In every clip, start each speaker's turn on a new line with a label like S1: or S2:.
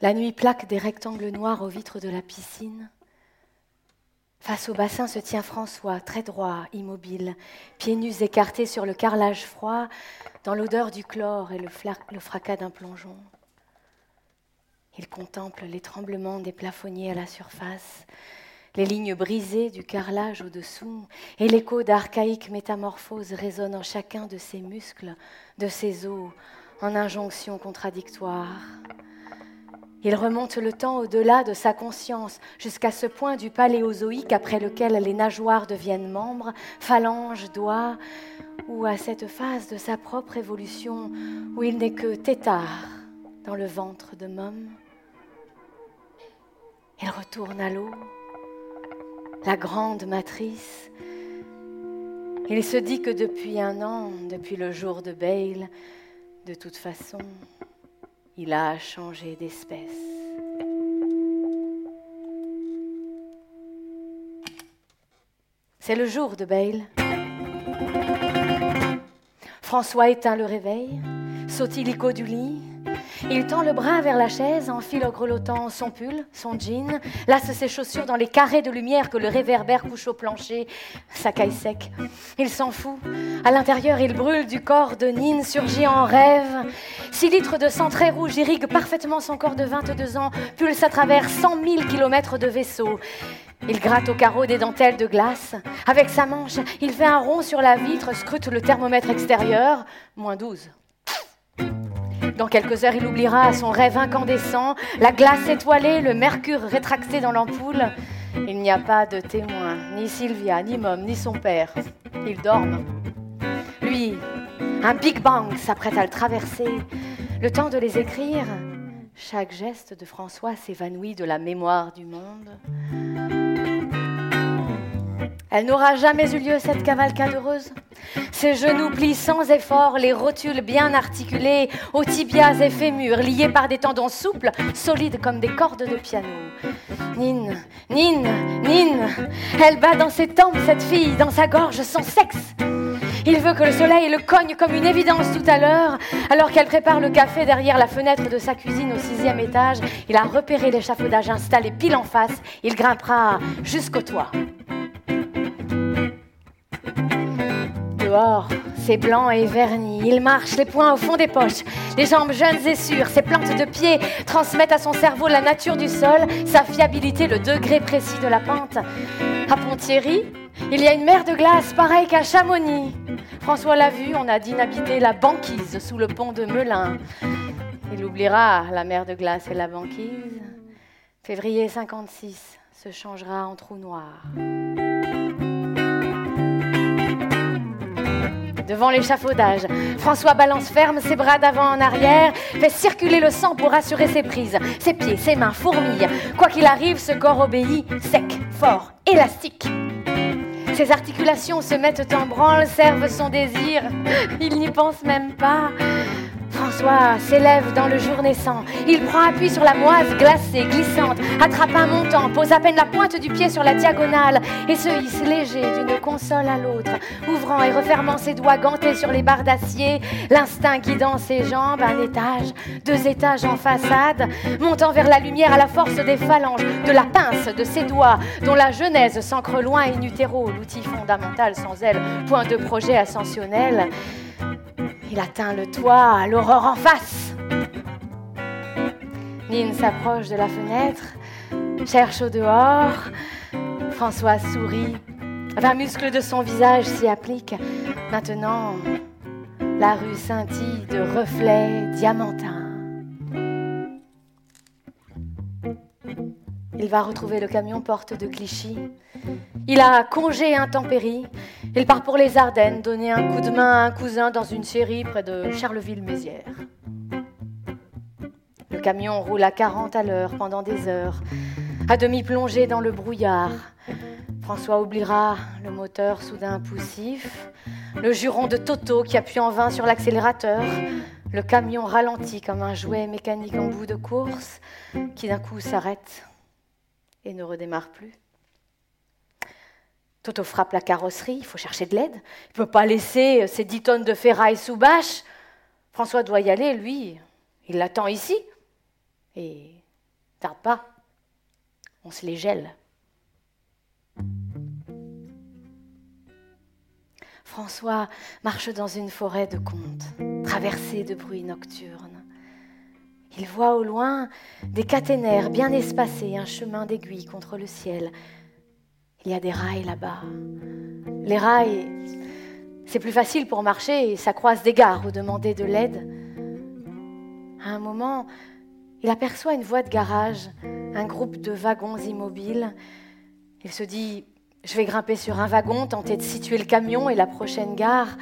S1: La nuit plaque des rectangles noirs aux vitres de la piscine. Face au bassin se tient François, très droit, immobile, pieds nus écartés sur le carrelage froid, dans l'odeur du chlore et le, fracas d'un plongeon. Il contemple les tremblements des plafonniers à la surface, les lignes brisées du carrelage au-dessous, et l'écho d'archaïques métamorphoses résonne en chacun de ses muscles, de ses os, en injonctions contradictoires. Il remonte le temps au-delà de sa conscience, jusqu'à ce point du paléozoïque après lequel les nageoires deviennent membres, phalanges, doigts, ou à cette phase de sa propre évolution où il n'est que tétard dans le ventre de Mom. Il retourne à l'eau, la grande matrice. Il se dit que depuis un an, depuis le jour de Bale, de toute façon, il a changé d'espèce. C'est le jour de Bale. François éteint le réveil, saute illico du lit, il tend le bras vers la chaise, enfile en grelottant son pull, son jean, lasse ses chaussures dans les carrés de lumière que le réverbère couche au plancher, sa caille sec. Il s'en fout. À l'intérieur, il brûle du corps de Nine, surgit en rêve. Six litres de sang très rouge irriguent parfaitement son corps de 22 ans, pulse à travers 100 000 kilomètres de vaisseau. Il gratte au carreau des dentelles de glace. Avec sa manche, il fait un rond sur la vitre, scrute le thermomètre extérieur, moins 12. Dans quelques heures, il oubliera son rêve incandescent, la glace étoilée, le mercure rétracté dans l'ampoule. Il n'y a pas de témoin, ni Sylvia, ni Mom, ni son père. Ils dorment. Lui, un Big Bang s'apprête à le traverser. Le temps de les écrire, chaque geste de François s'évanouit de la mémoire du monde. Elle n'aura jamais eu lieu, cette cavalcade heureuse. Ses genoux plient sans effort, les rotules bien articulées, aux tibias et fémurs, liés par des tendons souples, solides comme des cordes de piano. Nine, Nine, Nine, elle bat dans ses tempes cette fille, dans sa gorge son sexe. Il veut que le soleil le cogne comme une évidence tout à l'heure, alors qu'elle prépare le café derrière la fenêtre de sa cuisine au sixième étage. Il a repéré l'échafaudage installé pile en face. Il grimpera jusqu'au toit. Dehors, c'est blanc et verni. Il marche les poings au fond des poches, les jambes jeunes et sûres. Ses plantes de pied transmettent à son cerveau la nature du sol, sa fiabilité, le degré précis de la pente. À Ponthierry, il y a une mer de glace pareille qu'à Chamonix. François l'a vu, on a d'inhabiter la banquise sous le pont de Melun. Il oubliera la mer de glace et la banquise. Février 56 se changera en trou noir. Devant l'échafaudage. François balance ferme ses bras d'avant en arrière, fait circuler le sang pour assurer ses prises. Ses pieds, ses mains fourmillent. Quoi qu'il arrive, ce corps obéit, sec, fort, élastique. Ses articulations se mettent en branle, servent son désir. Il n'y pense même pas. François s'élève dans le jour naissant. Il prend appui sur la moise glacée, glissante, attrape un montant, pose à peine la pointe du pied sur la diagonale et se hisse léger d'une console à l'autre, ouvrant et refermant ses doigts gantés sur les barres d'acier, l'instinct guidant ses jambes, un étage, deux étages en façade, montant vers la lumière à la force des phalanges, de la pince de ses doigts, dont la genèse s'ancre loin in utero, l'outil fondamental sans elle, point de projet ascensionnel. Il atteint le toit, l'aurore en face. Nine s'approche de la fenêtre, cherche au dehors. François sourit. Un muscle de son visage s'y applique. Maintenant, la rue scintille de reflets diamantins. Il va retrouver le camion porte de Clichy. Il a congé intempérie. Il part pour les Ardennes, donner un coup de main à un cousin dans une série près de Charleville-Mézières. Le camion roule à 40 à l'heure pendant des heures, à demi plongé dans le brouillard. François oubliera le moteur soudain poussif, le juron de Toto qui appuie en vain sur l'accélérateur, le camion ralenti comme un jouet mécanique en bout de course qui d'un coup s'arrête et ne redémarre plus. Toto frappe la carrosserie, il faut chercher de l'aide. Il ne peut pas laisser ces dix tonnes de ferraille sous bâche. François doit y aller, lui, il l'attend ici. Et Tarde pas, on se les gèle. François marche dans une forêt de contes, traversée de bruits nocturnes. Il voit au loin des caténaires bien espacés, un chemin d'aiguille contre le ciel. Il y a des rails là-bas. Les rails, c'est plus facile pour marcher et ça croise des gares ou demander de l'aide. À un moment, il aperçoit une voie de garage, un groupe de wagons immobiles. Il se dit je vais grimper sur un wagon, tenter de situer le camion et la prochaine gare.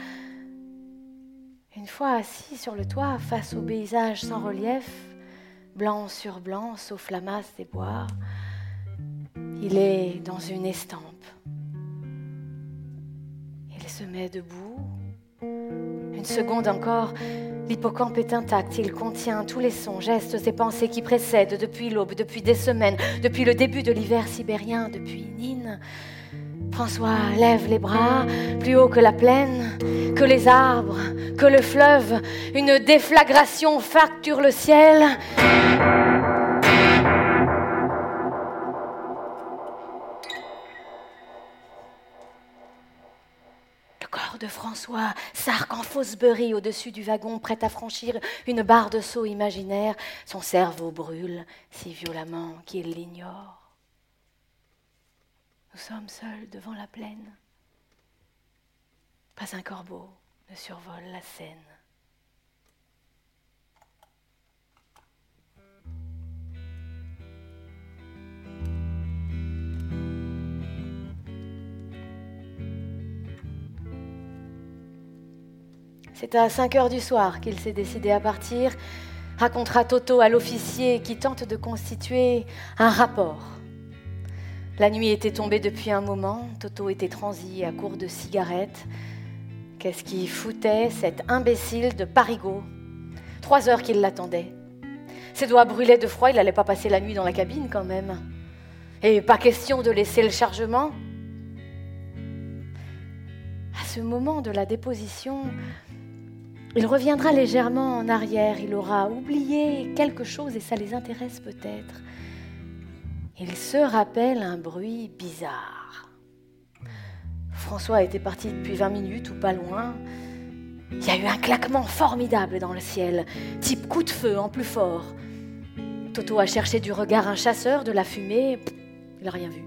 S1: Une fois assis sur le toit, face au paysage sans relief, blanc sur blanc, sauf la masse des bois, il est dans une estampe. Il se met debout. Une seconde encore, l'hippocampe est intact. Il contient tous les sons, gestes et pensées qui précèdent depuis l'aube, depuis des semaines, depuis le début de l'hiver sibérien, depuis Nîmes. François lève les bras, plus haut que la plaine, que les arbres, que le fleuve. Une déflagration facture le ciel. Le corps de François s'arc en Fosbury au-dessus du wagon, prêt à franchir une barre de saut imaginaire. Son cerveau brûle si violemment qu'il l'ignore. Nous sommes seuls devant la plaine. Pas un corbeau ne survole la Seine. C'est à 5 heures du soir qu'il s'est décidé à partir, racontera Toto à l'officier qui tente de constituer un rapport la nuit était tombée depuis un moment, Toto était transi à court de cigarettes. Qu'est-ce qui foutait cet imbécile de Parigot? Trois heures qu'il l'attendait. Ses doigts brûlaient de froid, il n'allait pas passer la nuit dans la cabine quand même. Et pas question de laisser le chargement. À ce moment de la déposition, il reviendra légèrement en arrière, il aura oublié quelque chose et ça les intéresse peut-être il se rappelle un bruit bizarre. François était parti depuis 20 minutes ou pas loin. Il y a eu un claquement formidable dans le ciel, type coup de feu en plus fort. Toto a cherché du regard un chasseur de la fumée, il n'a rien vu.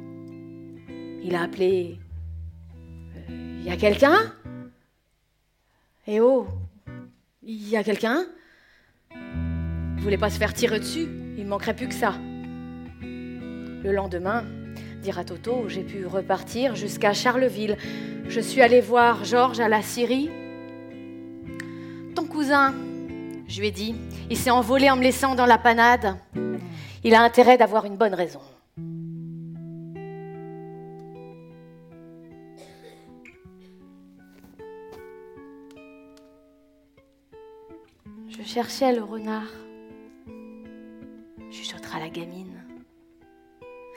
S1: Il a appelé Il euh, y a quelqu'un? Eh oh Il y a quelqu'un? Il voulait pas se faire tirer dessus, il ne manquerait plus que ça. Le lendemain, dira Toto, j'ai pu repartir jusqu'à Charleville. Je suis allé voir Georges à la Syrie. Ton cousin, je lui ai dit, il s'est envolé en me laissant dans la panade. Il a intérêt d'avoir une bonne raison. Je cherchais le renard. Chuchotera la gamine.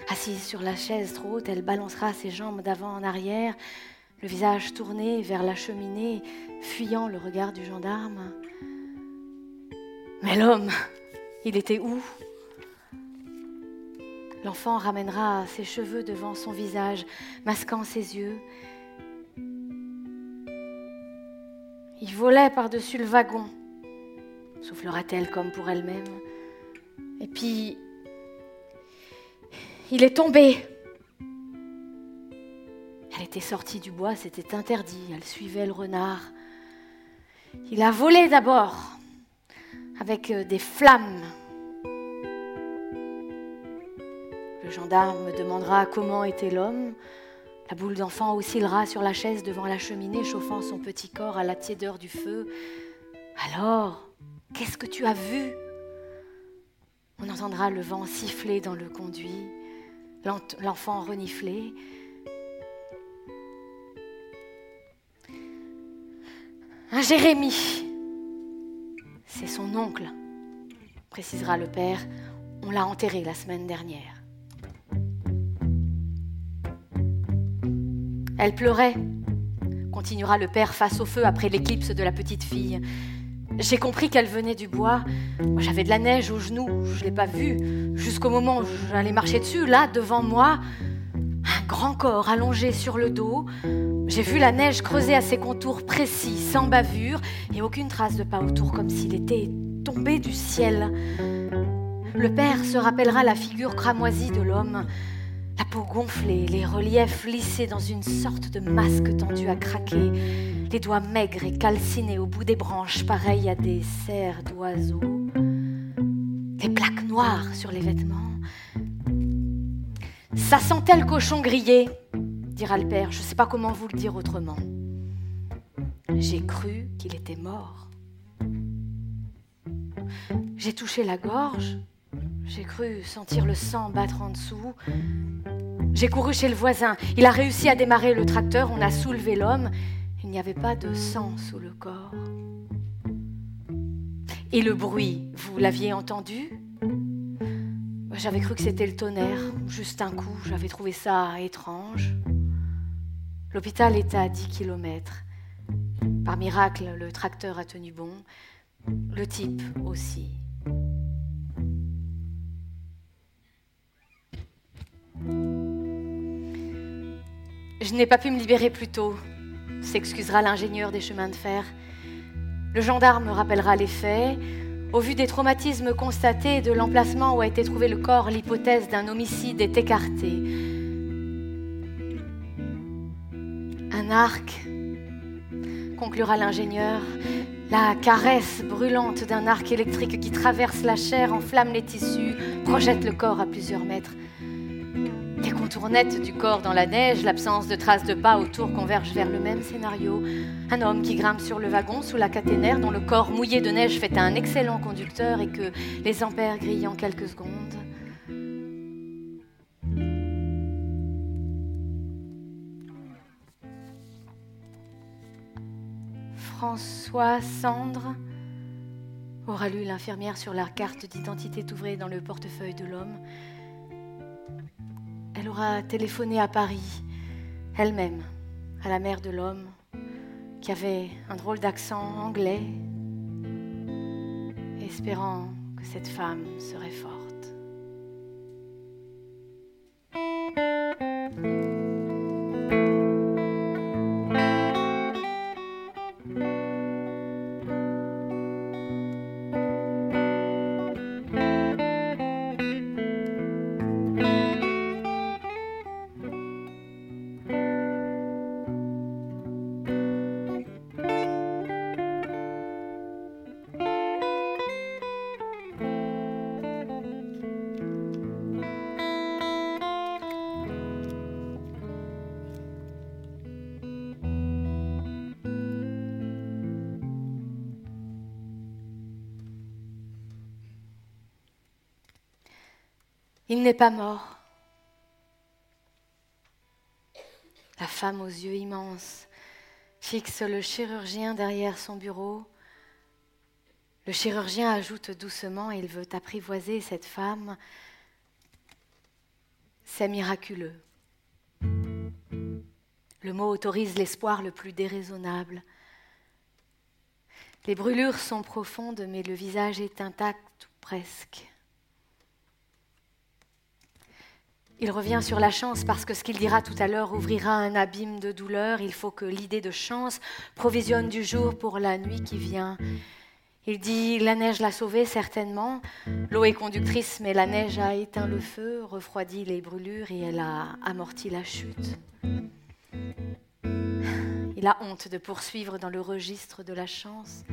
S1: Assise sur la chaise trop haute, elle balancera ses jambes d'avant en arrière, le visage tourné vers la cheminée, fuyant le regard du gendarme. Mais l'homme, il était où? L'enfant ramènera ses cheveux devant son visage, masquant ses yeux. Il volait par-dessus le wagon, soufflera-t-elle comme pour elle-même. Et puis, il est tombé. Elle était sortie du bois, c'était interdit. Elle suivait le renard. Il a volé d'abord, avec euh, des flammes. Le gendarme me demandera comment était l'homme. La boule d'enfant oscillera sur la chaise devant la cheminée, chauffant son petit corps à la tiédeur du feu. Alors, qu'est-ce que tu as vu? On entendra le vent siffler dans le conduit l'enfant reniflé. Un Jérémie, c'est son oncle, précisera le père. On l'a enterré la semaine dernière. Elle pleurait, continuera le père face au feu après l'éclipse de la petite fille. J'ai compris qu'elle venait du bois. J'avais de la neige aux genoux, je ne l'ai pas vue. Jusqu'au moment où j'allais marcher dessus, là, devant moi, un grand corps allongé sur le dos. J'ai vu la neige creuser à ses contours précis, sans bavure, et aucune trace de pas autour, comme s'il était tombé du ciel. Le père se rappellera la figure cramoisie de l'homme, la peau gonflée, les reliefs lissés dans une sorte de masque tendu à craquer, les doigts maigres et calcinés au bout des branches, pareils à des serres d'oiseaux, les plaques noires sur les vêtements. Ça sentait le cochon grillé, dira le père, je ne sais pas comment vous le dire autrement. J'ai cru qu'il était mort. J'ai touché la gorge, j'ai cru sentir le sang battre en dessous. J'ai couru chez le voisin. Il a réussi à démarrer le tracteur. On a soulevé l'homme. Il n'y avait pas de sang sous le corps. Et le bruit, vous l'aviez entendu? J'avais cru que c'était le tonnerre. Juste un coup, j'avais trouvé ça étrange. L'hôpital était à 10 kilomètres. Par miracle, le tracteur a tenu bon. Le type aussi. Je n'ai pas pu me libérer plus tôt, s'excusera l'ingénieur des chemins de fer. Le gendarme rappellera les faits. Au vu des traumatismes constatés et de l'emplacement où a été trouvé le corps, l'hypothèse d'un homicide est écartée. Un arc, conclura l'ingénieur, la caresse brûlante d'un arc électrique qui traverse la chair, enflamme les tissus, projette le corps à plusieurs mètres. Les contournettes du corps dans la neige, l'absence de traces de pas autour convergent vers le même scénario. Un homme qui grimpe sur le wagon sous la caténaire, dont le corps mouillé de neige fait un excellent conducteur et que les ampères grillent en quelques secondes. François Sandre aura lu l'infirmière sur la carte d'identité ouvrée dans le portefeuille de l'homme. Elle aura téléphoné à Paris, elle-même, à la mère de l'homme, qui avait un drôle d'accent anglais, espérant que cette femme serait forte. N'est pas mort. La femme aux yeux immenses fixe le chirurgien derrière son bureau. Le chirurgien ajoute doucement, il veut apprivoiser cette femme. C'est miraculeux. Le mot autorise l'espoir le plus déraisonnable. Les brûlures sont profondes, mais le visage est intact ou presque. Il revient sur la chance parce que ce qu'il dira tout à l'heure ouvrira un abîme de douleur. Il faut que l'idée de chance provisionne du jour pour la nuit qui vient. Il dit La neige l'a sauvé certainement. L'eau est conductrice, mais la neige a éteint le feu, refroidi les brûlures et elle a amorti la chute. Il a honte de poursuivre dans le registre de la chance.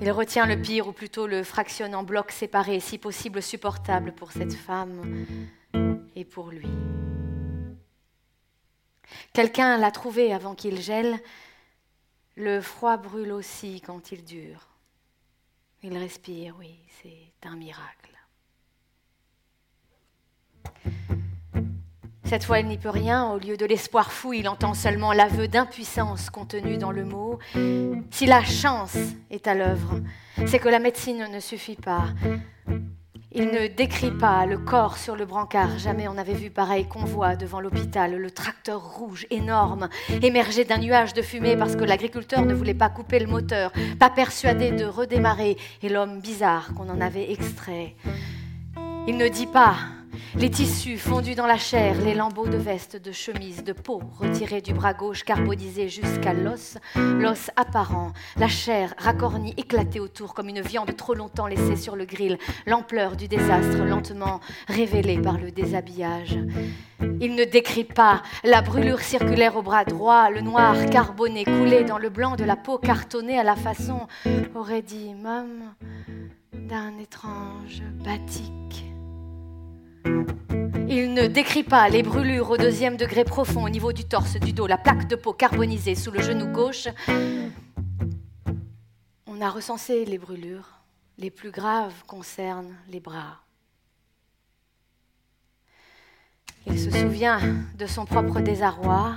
S1: Il retient le pire, ou plutôt le fractionne en blocs séparés, si possible supportable pour cette femme et pour lui. Quelqu'un l'a trouvé avant qu'il gèle. Le froid brûle aussi quand il dure. Il respire, oui, c'est un miracle. Cette fois, il n'y peut rien. Au lieu de l'espoir fou, il entend seulement l'aveu d'impuissance contenu dans le mot. Si la chance est à l'œuvre, c'est que la médecine ne suffit pas. Il ne décrit pas le corps sur le brancard. Jamais on n'avait vu pareil convoi devant l'hôpital. Le tracteur rouge, énorme, émergeait d'un nuage de fumée parce que l'agriculteur ne voulait pas couper le moteur, pas persuadé de redémarrer, et l'homme bizarre qu'on en avait extrait. Il ne dit pas les tissus fondus dans la chair, les lambeaux de veste, de chemise, de peau retirés du bras gauche, carbonisés jusqu'à l'os, l'os apparent, la chair racornie, éclatée autour comme une viande trop longtemps laissée sur le grill, l'ampleur du désastre lentement révélée par le déshabillage. Il ne décrit pas la brûlure circulaire au bras droit, le noir carboné coulé dans le blanc de la peau cartonnée à la façon, aurait dit Mom, d'un étrange batik. Il ne décrit pas les brûlures au deuxième degré profond au niveau du torse, du dos, la plaque de peau carbonisée sous le genou gauche. On a recensé les brûlures. Les plus graves concernent les bras. Il se souvient de son propre désarroi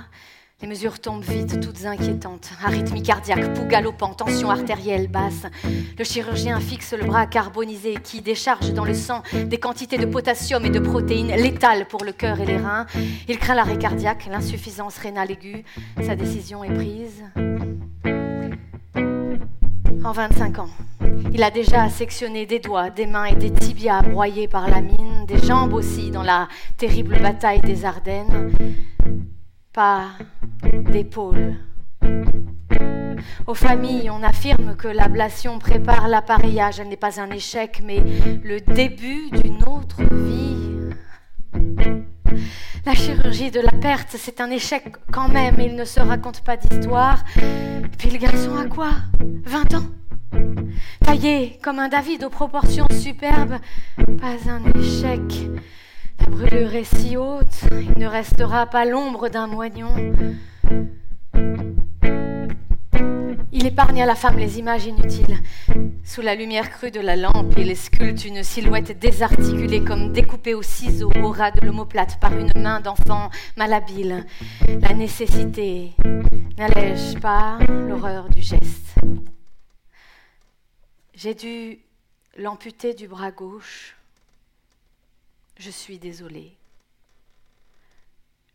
S1: les mesures tombent vite, toutes inquiétantes. Arythmie cardiaque, pouls galopant, tension artérielle basse. Le chirurgien fixe le bras carbonisé qui décharge dans le sang des quantités de potassium et de protéines létales pour le cœur et les reins. Il craint l'arrêt cardiaque, l'insuffisance rénale aiguë. Sa décision est prise. En 25 ans, il a déjà sectionné des doigts, des mains et des tibias broyés par la mine, des jambes aussi dans la terrible bataille des Ardennes pas d'épaule. Aux familles, on affirme que l'ablation prépare l'appareillage. Elle n'est pas un échec, mais le début d'une autre vie. La chirurgie de la perte, c'est un échec quand même, il ne se raconte pas d'histoire. Puis le garçon a quoi? 20 ans? Taillé comme un David aux proportions superbes, pas un échec. La brûlure est si haute, il ne restera pas l'ombre d'un moignon. Il épargne à la femme les images inutiles. Sous la lumière crue de la lampe, il sculpte une silhouette désarticulée comme découpée au ciseau au ras de l'omoplate par une main d'enfant malhabile. La nécessité n'allège pas l'horreur du geste. J'ai dû l'amputer du bras gauche je suis désolée.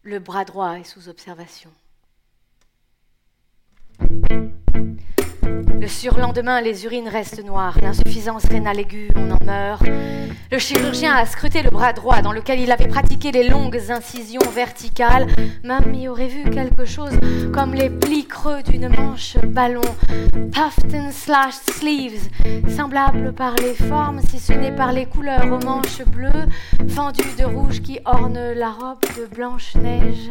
S1: Le bras droit est sous observation. Le surlendemain, les urines restent noires, l'insuffisance rénale aiguë, on en meurt. Le chirurgien a scruté le bras droit dans lequel il avait pratiqué les longues incisions verticales. Mamie aurait vu quelque chose comme les plis creux d'une manche ballon. Puffed and slashed sleeves, semblables par les formes, si ce n'est par les couleurs aux manches bleues, fendues de rouge qui ornent la robe de Blanche-Neige.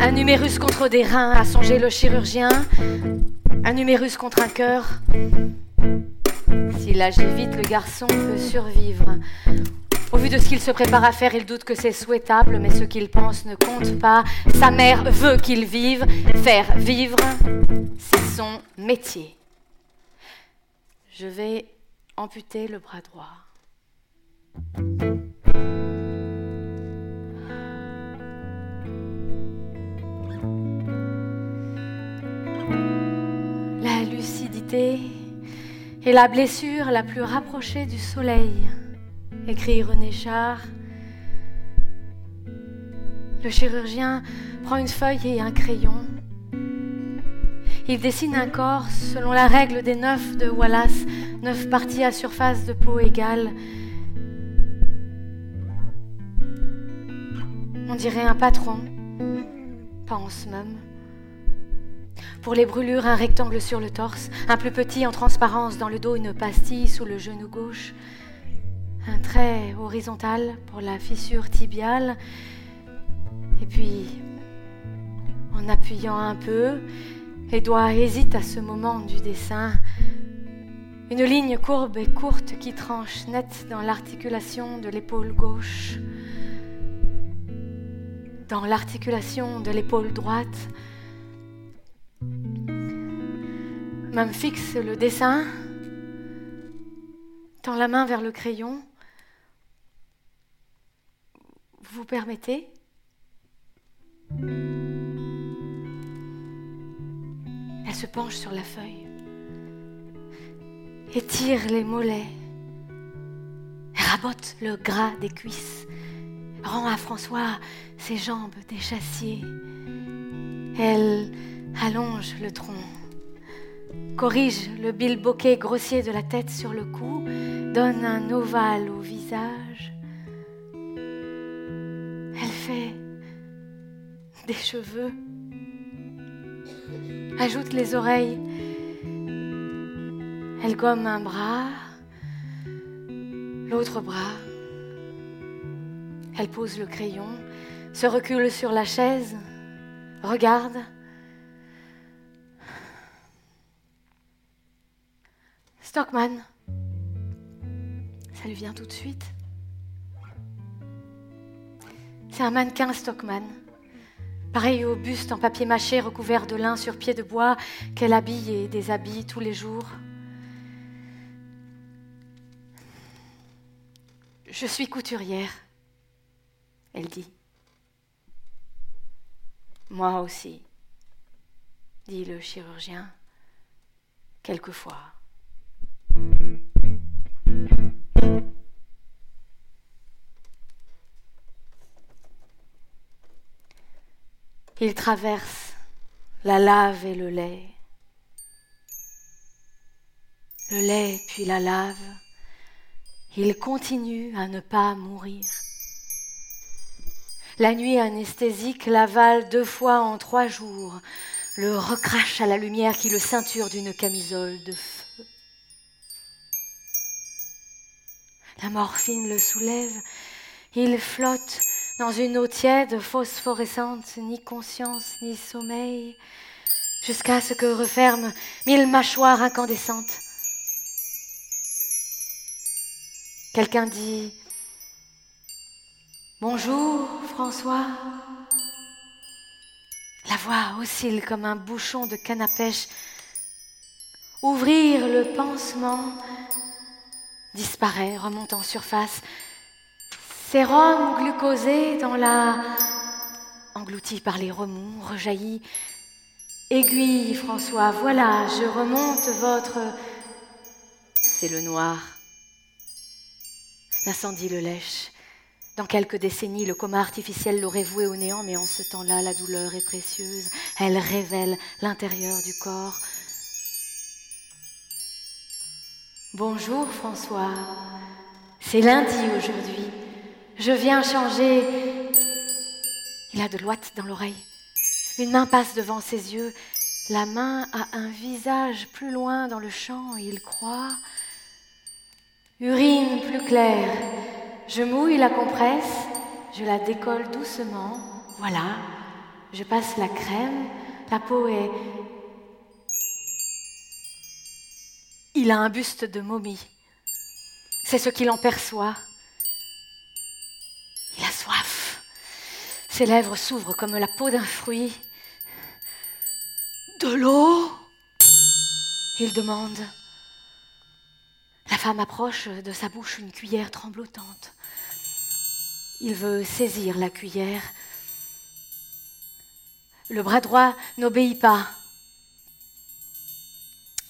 S1: Un numérus contre des reins, a songé le chirurgien. Un numérus contre un cœur. S'il agit vite, le garçon peut survivre. Au vu de ce qu'il se prépare à faire, il doute que c'est souhaitable, mais ce qu'il pense ne compte pas. Sa mère veut qu'il vive. Faire vivre, c'est son métier. Je vais amputer le bras droit. Est la blessure la plus rapprochée du soleil, écrit René Char. Le chirurgien prend une feuille et un crayon. Il dessine un corps selon la règle des neuf de Wallace, neuf parties à surface de peau égale. On dirait un patron, pense même. Pour les brûlures, un rectangle sur le torse, un plus petit en transparence dans le dos, une pastille sous le genou gauche, un trait horizontal pour la fissure tibiale, et puis, en appuyant un peu, les doigts hésitent à ce moment du dessin. Une ligne courbe et courte qui tranche net dans l'articulation de l'épaule gauche, dans l'articulation de l'épaule droite, Même fixe le dessin, tend la main vers le crayon. Vous permettez? Elle se penche sur la feuille, étire les mollets, rabote le gras des cuisses, rend à François ses jambes des chassiers. Elle allonge le tronc, corrige le bilboquet grossier de la tête sur le cou, donne un ovale au visage. Elle fait des cheveux, ajoute les oreilles. Elle gomme un bras, l'autre bras. Elle pose le crayon, se recule sur la chaise, regarde. Stockman. Ça lui vient tout de suite. C'est un mannequin Stockman. Pareil au buste en papier mâché recouvert de lin sur pied de bois qu'elle habille et déshabille tous les jours. Je suis couturière, elle dit. Moi aussi, dit le chirurgien, quelquefois. Il traverse la lave et le lait, le lait puis la lave. Il continue à ne pas mourir. La nuit anesthésique l'avale deux fois en trois jours, le recrache à la lumière qui le ceinture d'une camisole de feu. La morphine le soulève, il flotte dans une eau tiède, phosphorescente, ni conscience, ni sommeil, jusqu'à ce que referment mille mâchoires incandescentes. Quelqu'un dit Bonjour, François. La voix oscille comme un bouchon de canne à pêche. Ouvrir le pansement disparaît, remonte en surface. Sérum glucosé dans la... englouti par les remous, rejaillit. Aiguille, François, voilà, je remonte votre... C'est le noir. L'incendie le lèche. Dans quelques décennies, le coma artificiel l'aurait voué au néant, mais en ce temps-là, la douleur est précieuse. Elle révèle l'intérieur du corps. Bonjour François, c'est lundi aujourd'hui. Je viens changer. Il a de l'ouate dans l'oreille. Une main passe devant ses yeux. La main a un visage plus loin dans le champ. Il croit. Urine plus claire. Je mouille la compresse. Je la décolle doucement. Voilà. Je passe la crème. La peau est. Il a un buste de momie. C'est ce qu'il en perçoit. Il a soif. Ses lèvres s'ouvrent comme la peau d'un fruit. De l'eau? Il demande. La femme approche de sa bouche une cuillère tremblotante. Il veut saisir la cuillère. Le bras droit n'obéit pas.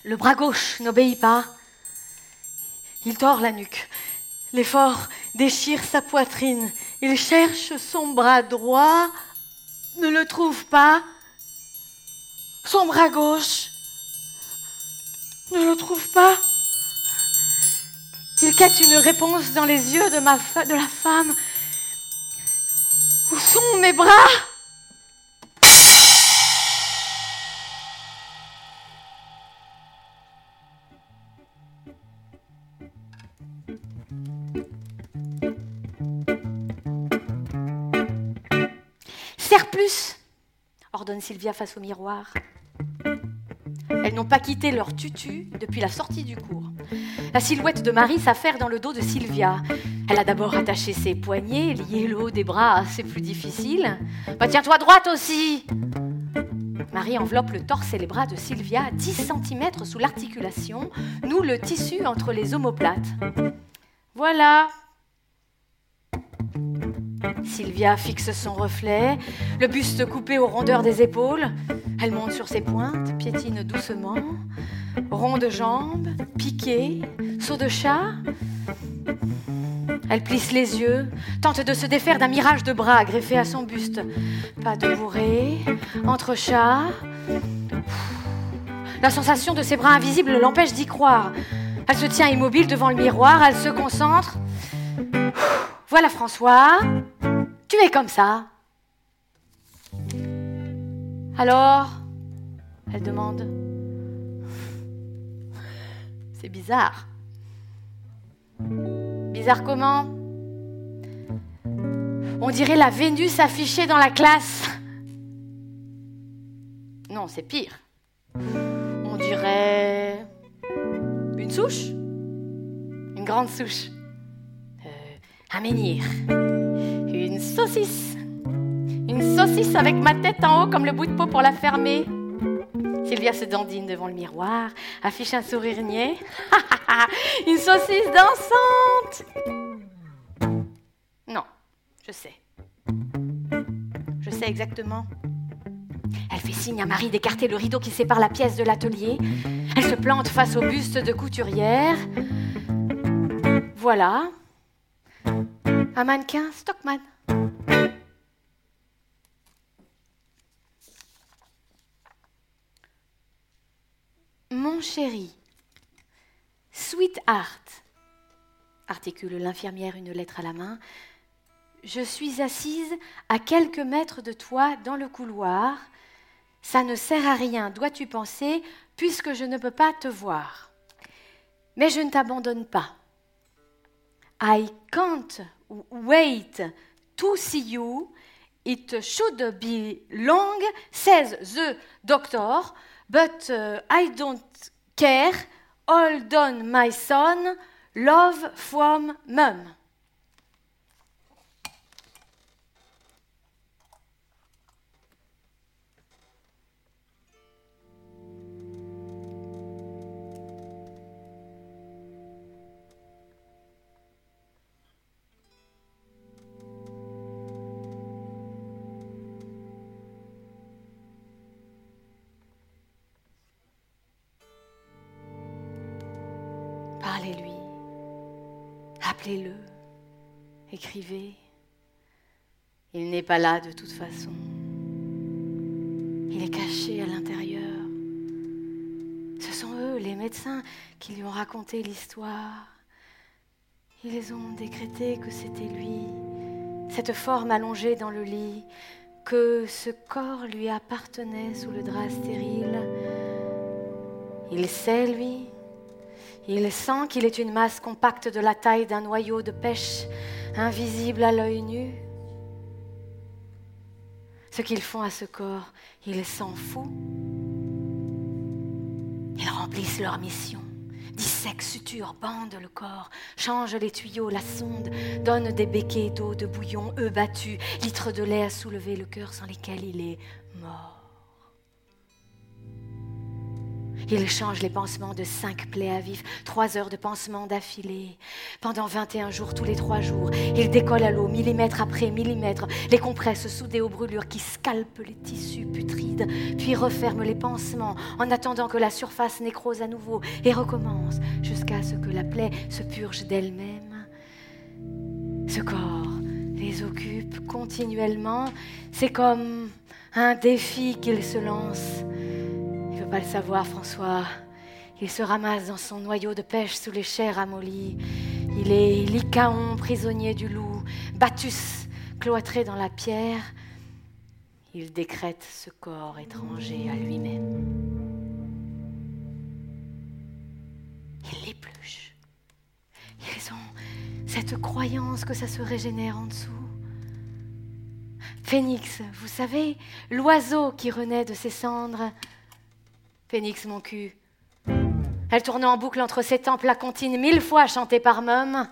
S1: Le bras gauche n'obéit pas. Il tord la nuque. L'effort déchire sa poitrine. Il cherche son bras droit, ne le trouve pas. Son bras gauche ne le trouve pas. Il quête une réponse dans les yeux de, ma de la femme. Où sont mes bras? Ordonne Sylvia face au miroir. Elles n'ont pas quitté leur tutu depuis la sortie du cours. La silhouette de Marie s'affaire dans le dos de Sylvia. Elle a d'abord attaché ses poignets, lié le haut des bras, c'est plus difficile. Bah, tiens-toi droite aussi Marie enveloppe le torse et les bras de Sylvia 10 cm sous l'articulation, noue le tissu entre les omoplates. Voilà, Sylvia fixe son reflet, le buste coupé aux rondeurs des épaules. Elle monte sur ses pointes, piétine doucement, rond de jambes, piqué, saut de chat. Elle plisse les yeux, tente de se défaire d'un mirage de bras greffé à son buste. Pas de bourrée, entre chats. La sensation de ses bras invisibles l'empêche d'y croire. Elle se tient immobile devant le miroir, elle se concentre. Voilà François, tu es comme ça. Alors Elle demande. C'est bizarre. Bizarre comment? On dirait la Vénus affichée dans la classe. Non, c'est pire. On dirait une souche Une grande souche. Euh, un menhir. Une saucisse. Une saucisse avec ma tête en haut comme le bout de peau pour la fermer. Sylvia se dandine devant le miroir, affiche un sourire niais. Une saucisse dansante Non, je sais. Je sais exactement. Elle fait signe à Marie d'écarter le rideau qui sépare la pièce de l'atelier. Elle se plante face au buste de couturière. Voilà. Un mannequin Stockman. Mon chéri, Sweetheart, articule l'infirmière une lettre à la main, je suis assise à quelques mètres de toi dans le couloir. Ça ne sert à rien, dois-tu penser, puisque je ne peux pas te voir. Mais je ne t'abandonne pas. I can't wait to see you. It should be long, says the doctor, but uh, I don't care. Hold on, my son. Love from mum. Appelez-le. Écrivez. Il n'est pas là de toute façon. Il est caché à l'intérieur. Ce sont eux, les médecins, qui lui ont raconté l'histoire. Ils ont décrété que c'était lui, cette forme allongée dans le lit, que ce corps lui appartenait sous le drap stérile. Il sait, lui, il sent qu'il est une masse compacte de la taille d'un noyau de pêche, invisible à l'œil nu. Ce qu'ils font à ce corps, il s'en fout. Ils remplissent leur mission, dissèquent, suturent, bandent le corps, changent les tuyaux, la sonde, donnent des béquets d'eau, de bouillon, œufs battus, litres de lait à soulever le cœur sans lesquels il est mort. Il change les pansements de cinq plaies à vif, trois heures de pansement d'affilée. Pendant 21 jours, tous les trois jours, il décolle à l'eau, millimètre après millimètre, les compresses soudées aux brûlures qui scalpent les tissus putrides, puis referme les pansements en attendant que la surface nécrose à nouveau et recommence jusqu'à ce que la plaie se purge d'elle-même. Ce corps les occupe continuellement. C'est comme un défi qu'il se lance pas le savoir, François. Il se ramasse dans son noyau de pêche sous les chairs amollies. Il est Lycaon, prisonnier du loup, Batus, cloîtré dans la pierre. Il décrète ce corps étranger à lui-même. Il l'épluche. Ils ont cette croyance que ça se régénère en dessous. Phénix, vous savez, l'oiseau qui renaît de ses cendres, Phénix, mon cul. Elle tournait en boucle entre ses tempes la comptine mille fois chantée par Mum.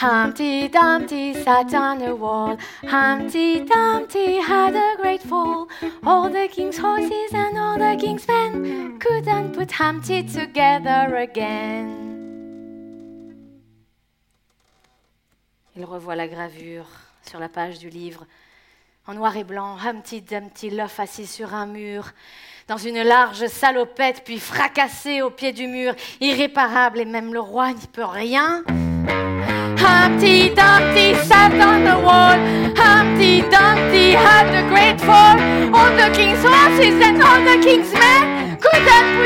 S1: Humpty Dumpty sat on a wall. Humpty Dumpty had a great fall. All the king's horses and all the king's men couldn't put Humpty together again. Il revoit la gravure sur la page du livre en noir et blanc, Humpty Dumpty l'œuf assis sur un mur, dans une large salopette, puis fracassé au pied du mur, irréparable, et même le roi n'y peut rien. Humpty Dumpty sat on the wall. Humpty Dumpty had a great fall. All the king's horses and all the king's men couldn't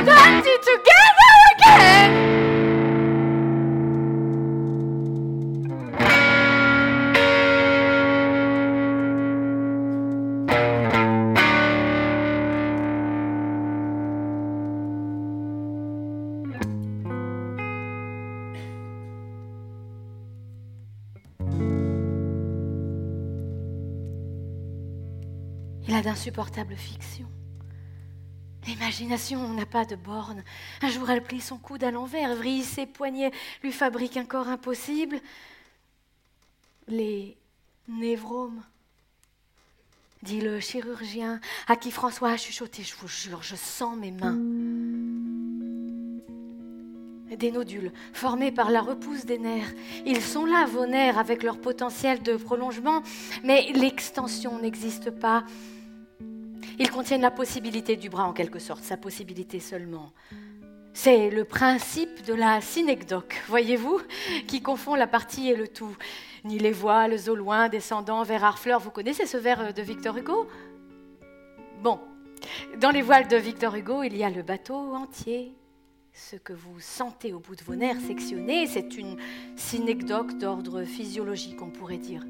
S1: d'insupportables fictions. L'imagination n'a pas de borne. Un jour, elle plie son coude à l'envers, vrille ses poignets, lui fabrique un corps impossible. Les névromes, dit le chirurgien, à qui François a chuchoté, je vous jure, je sens mes mains. Des nodules formés par la repousse des nerfs. Ils sont là, vos nerfs, avec leur potentiel de prolongement, mais l'extension n'existe pas. Ils contiennent la possibilité du bras en quelque sorte, sa possibilité seulement. C'est le principe de la synecdoque, voyez-vous, qui confond la partie et le tout. Ni les voiles au loin descendant vers Harfleur, vous connaissez ce vers de Victor Hugo? Bon, dans les voiles de Victor Hugo, il y a le bateau entier. Ce que vous sentez au bout de vos nerfs sectionnés, c'est une synecdoque d'ordre physiologique, on pourrait dire.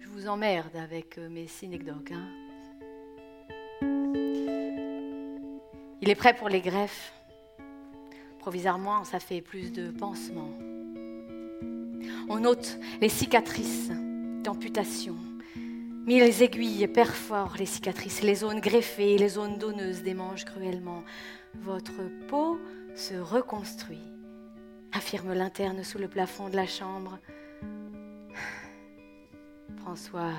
S1: Je vous emmerde avec mes synecdoques, hein Il est prêt pour les greffes. Provisoirement, ça fait plus de pansements. On note les cicatrices d'amputation. Mille aiguilles perforent les cicatrices, les zones greffées, les zones donneuses démangent cruellement. Votre peau se reconstruit, affirme l'interne sous le plafond de la chambre. François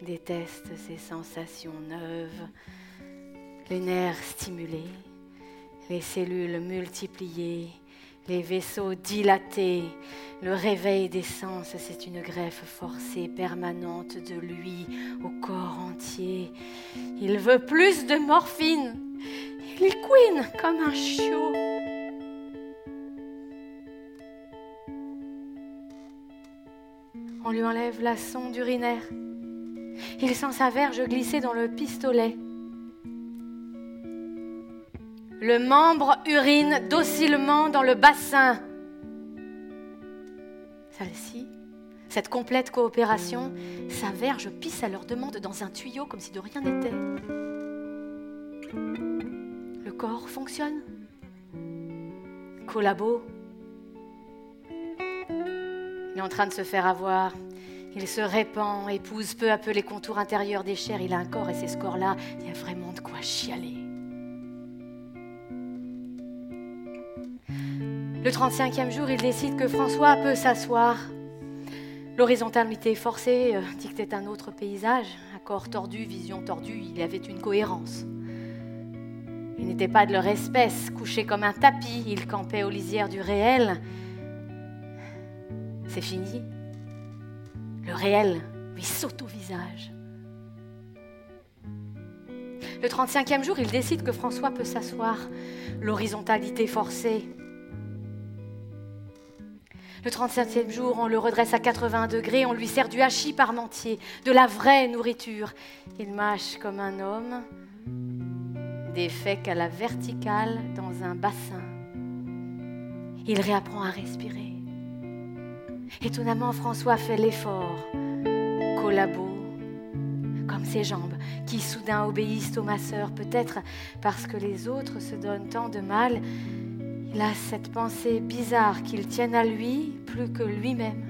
S1: déteste ces sensations neuves les nerfs stimulés, les cellules multipliées, les vaisseaux dilatés, le réveil des sens, c'est une greffe forcée permanente de lui au corps entier. Il veut plus de morphine. Il couine comme un chiot. On lui enlève la sonde urinaire. Il sent sa verge glisser dans le pistolet. Le membre urine docilement dans le bassin. Celle-ci, cette complète coopération, sa verge pisse à leur demande dans un tuyau comme si de rien n'était. Le corps fonctionne. Collabo. Il est en train de se faire avoir. Il se répand, épouse peu à peu les contours intérieurs des chairs. Il a un corps et c'est ce corps-là, il y a vraiment de quoi chialer. Le 35e jour, il décide que François peut s'asseoir. L'horizontalité forcée euh, dictait un autre paysage. Corps tordu, vision tordue, il y avait une cohérence. Il n'était pas de leur espèce, couché comme un tapis, il campait aux lisières du réel. C'est fini. Le réel lui saute au visage. Le 35e jour, il décide que François peut s'asseoir. L'horizontalité forcée le 37e jour, on le redresse à 80 degrés, on lui sert du hachis parmentier, de la vraie nourriture. Il mâche comme un homme, des fèques à la verticale dans un bassin. Il réapprend à respirer. Étonnamment, François fait l'effort. Collabo, comme ses jambes, qui soudain obéissent au masseur, peut-être parce que les autres se donnent tant de mal il a cette pensée bizarre qu'il tienne à lui plus que lui-même.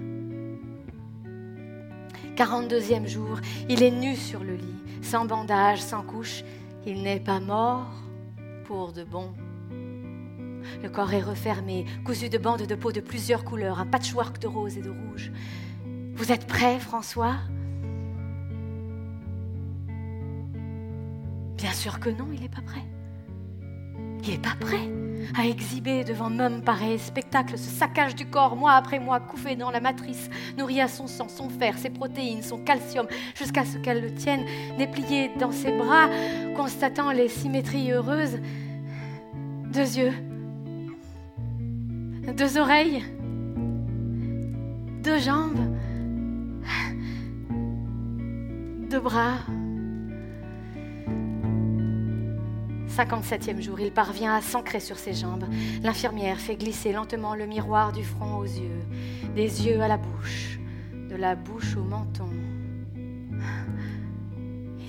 S1: 42e jour, il est nu sur le lit, sans bandage, sans couche. Il n'est pas mort pour de bon. Le corps est refermé, cousu de bandes de peau de plusieurs couleurs, un patchwork de rose et de rouge. Vous êtes prêt, François? Bien sûr que non, il n'est pas prêt. Il n'est pas prêt à exhiber devant même pareil spectacle ce saccage du corps, mois après mois, couffé dans la matrice, nourri à son sang, son fer, ses protéines, son calcium, jusqu'à ce qu'elle le tienne, déplié dans ses bras, constatant les symétries heureuses. Deux yeux, deux oreilles, deux jambes, deux bras. 57e jour, il parvient à s'ancrer sur ses jambes. L'infirmière fait glisser lentement le miroir du front aux yeux, des yeux à la bouche, de la bouche au menton.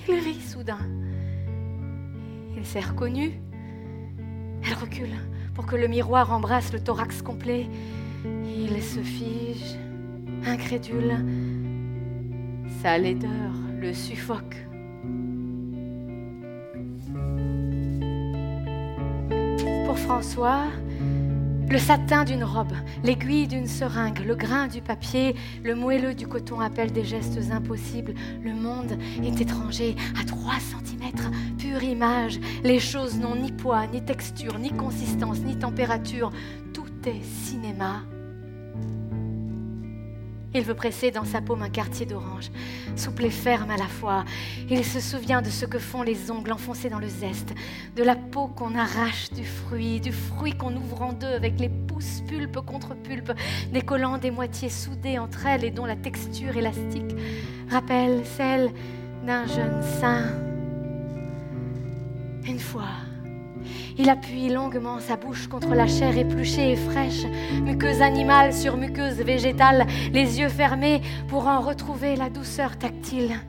S1: Il rit soudain. Il s'est reconnu. Elle recule pour que le miroir embrasse le thorax complet. Il se fige, incrédule. Sa laideur le suffoque. François, le satin d'une robe, l'aiguille d'une seringue, le grain du papier, le moelleux du coton appellent des gestes impossibles. Le monde est étranger à 3 cm, pure image. Les choses n'ont ni poids, ni texture, ni consistance, ni température. Tout est cinéma. Il veut presser dans sa paume un quartier d'orange, souple et ferme à la fois. Il se souvient de ce que font les ongles enfoncés dans le zeste, de la peau qu'on arrache du fruit, du fruit qu'on ouvre en deux avec les pouces pulpe contre pulpe, décollant des moitiés soudées entre elles et dont la texture élastique rappelle celle d'un jeune sein. Une fois, il appuie longuement sa bouche contre la chair épluchée et fraîche, muqueuse animale sur muqueuse végétale, les yeux fermés pour en retrouver la douceur tactile.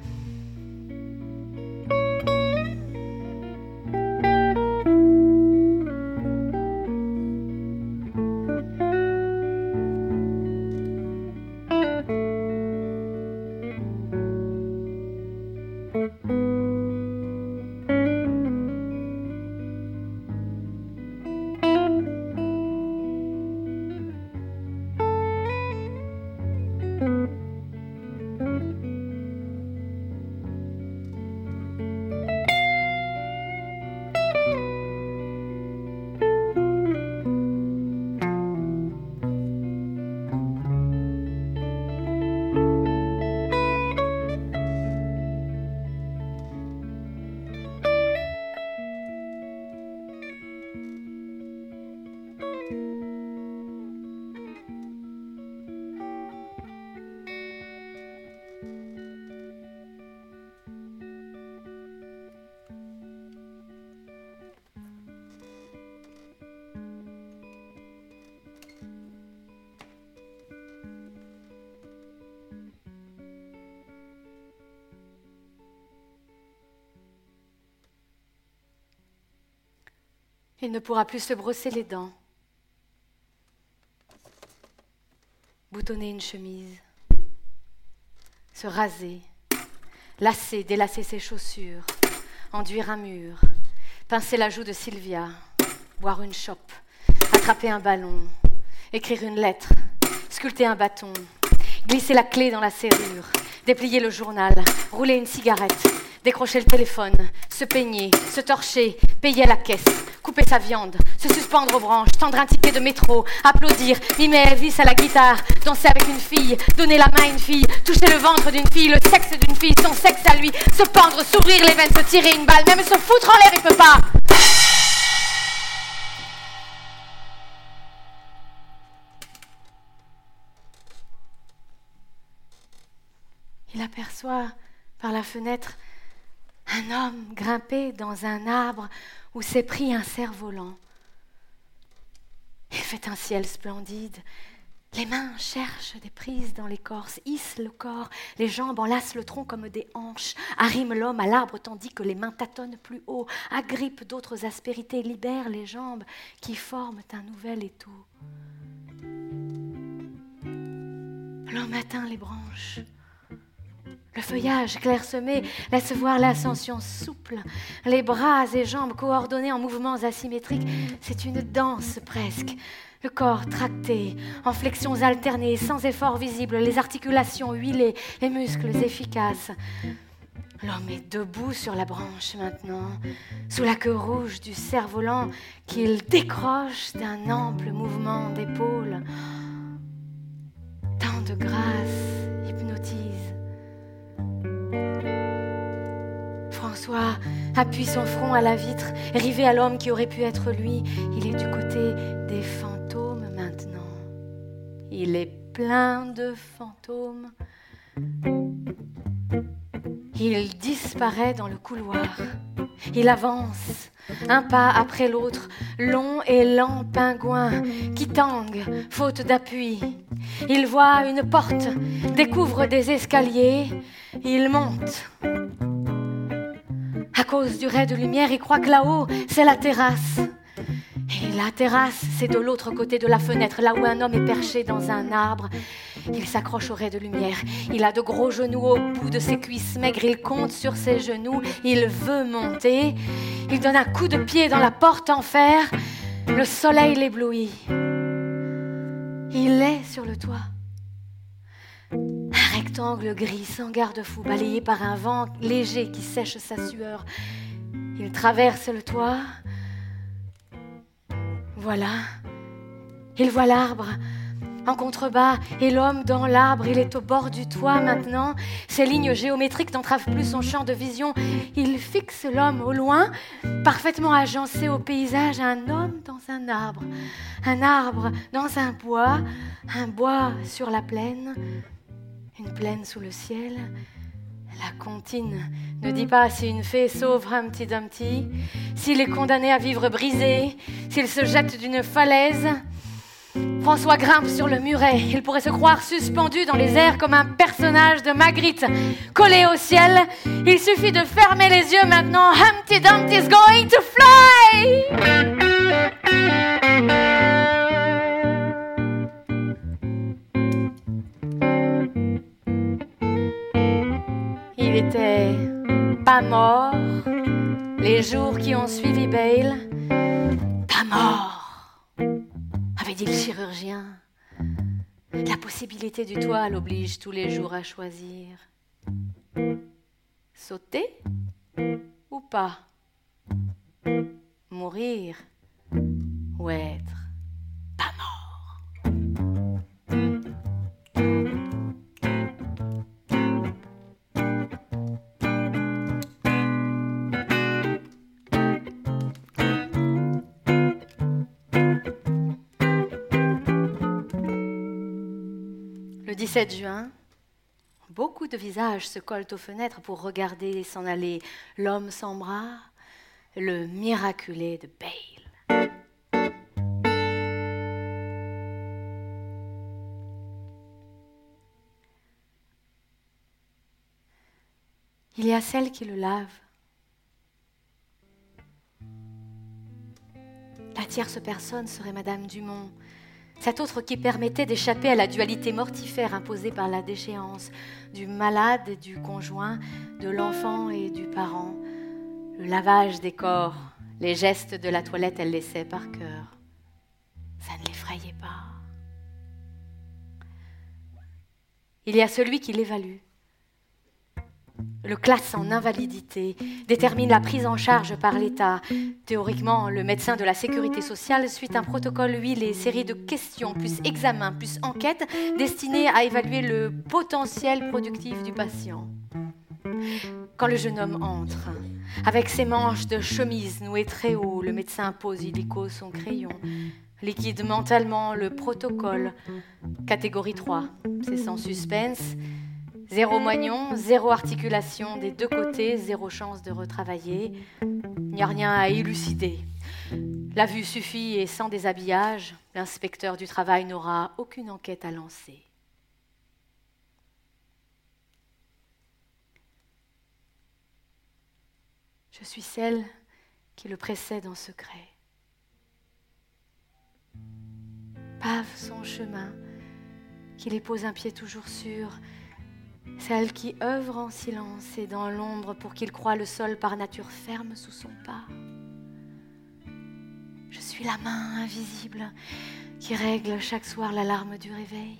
S1: Il ne pourra plus se brosser les dents, boutonner une chemise, se raser, lasser, délasser ses chaussures, enduire un mur, pincer la joue de Sylvia, boire une chope, attraper un ballon, écrire une lettre, sculpter un bâton, glisser la clé dans la serrure, déplier le journal, rouler une cigarette, décrocher le téléphone, se peigner, se torcher, payer la caisse, sa viande, se suspendre aux branches, tendre un ticket de métro, applaudir, mimer Elvis à la guitare, danser avec une fille, donner la main à une fille, toucher le ventre d'une fille, le sexe d'une fille, son sexe à lui, se pendre, s'ouvrir les veines, se tirer une balle, même se foutre en l'air, il peut pas. Il aperçoit par la fenêtre un homme grimpé dans un arbre où s'est pris un cerf-volant. Il fait un ciel splendide. Les mains cherchent des prises dans l'écorce, hissent le corps, les jambes enlacent le tronc comme des hanches, arriment l'homme à l'arbre tandis que les mains tâtonnent plus haut, agrippent d'autres aspérités, libèrent les jambes qui forment un nouvel étau. L'homme atteint les branches, le feuillage clairsemé laisse voir l'ascension souple, les bras et jambes coordonnés en mouvements asymétriques. C'est une danse presque. Le corps tracté, en flexions alternées, sans effort visible, les articulations huilées, les muscles efficaces. L'homme est debout sur la branche maintenant, sous la queue rouge du cerf-volant qu'il décroche d'un ample mouvement d'épaule. Tant de grâce hypnotise. François appuie son front à la vitre, rivé à l'homme qui aurait pu être lui. Il est du côté des fantômes maintenant. Il est plein de fantômes. Il disparaît dans le couloir. Il avance, un pas après l'autre, long et lent pingouin qui tangue, faute d'appui. Il voit une porte, découvre des escaliers, il monte. À cause du ray de lumière, il croit que là-haut, c'est la terrasse. Et la terrasse, c'est de l'autre côté de la fenêtre, là où un homme est perché dans un arbre. Il s'accroche au ray de lumière. Il a de gros genoux au bout de ses cuisses maigres. Il compte sur ses genoux. Il veut monter. Il donne un coup de pied dans la porte en fer. Le soleil l'éblouit. Il est sur le toit. Un rectangle gris sans garde-fou, balayé par un vent léger qui sèche sa sueur. Il traverse le toit. Voilà. Il voit l'arbre en contrebas et l'homme dans l'arbre. Il est au bord du toit maintenant. Ces lignes géométriques n'entravent plus son champ de vision. Il fixe l'homme au loin, parfaitement agencé au paysage. Un homme dans un arbre. Un arbre dans un bois. Un bois sur la plaine. Une plaine sous le ciel. La comptine ne dit pas si une fée sauve Humpty Dumpty, s'il est condamné à vivre brisé, s'il se jette d'une falaise. François grimpe sur le muret. Il pourrait se croire suspendu dans les airs comme un personnage de Magritte collé au ciel. Il suffit de fermer les yeux maintenant. Humpty Dumpty's going to fly! Il était pas mort les jours qui ont suivi Bale. Pas mort, avait dit le chirurgien. La possibilité du toit l'oblige tous les jours à choisir. Sauter ou pas? Mourir ou être pas mort 17 juin, beaucoup de visages se collent aux fenêtres pour regarder s'en aller l'homme sans bras, le miraculé de Bale. Il y a celle qui le lave. La tierce personne serait Madame Dumont, cette autre qui permettait d'échapper à la dualité mortifère imposée par la déchéance du malade et du conjoint, de l'enfant et du parent. Le lavage des corps, les gestes de la toilette, elle laissait par cœur. Ça ne l'effrayait pas. Il y a celui qui l'évalue, le classe en invalidité, détermine la prise en charge par l'État. Théoriquement, le médecin de la sécurité sociale suit un protocole, lui, les séries de questions, plus examens, plus enquêtes, destinées à évaluer le potentiel productif du patient. Quand le jeune homme entre, avec ses manches de chemise nouées très haut, le médecin pose illico son crayon, liquide mentalement le protocole. Catégorie 3, c'est sans suspense. Zéro moignon, zéro articulation des deux côtés, zéro chance de retravailler. Il n'y a rien à élucider. La vue suffit et sans déshabillage, l'inspecteur du travail n'aura aucune enquête à lancer. Je suis celle qui le précède en secret. Pave son chemin, qui les pose un pied toujours sûr, celle qui œuvre en silence et dans l'ombre pour qu'il croie le sol par nature ferme sous son pas. Je suis la main invisible qui règle chaque soir l'alarme du réveil.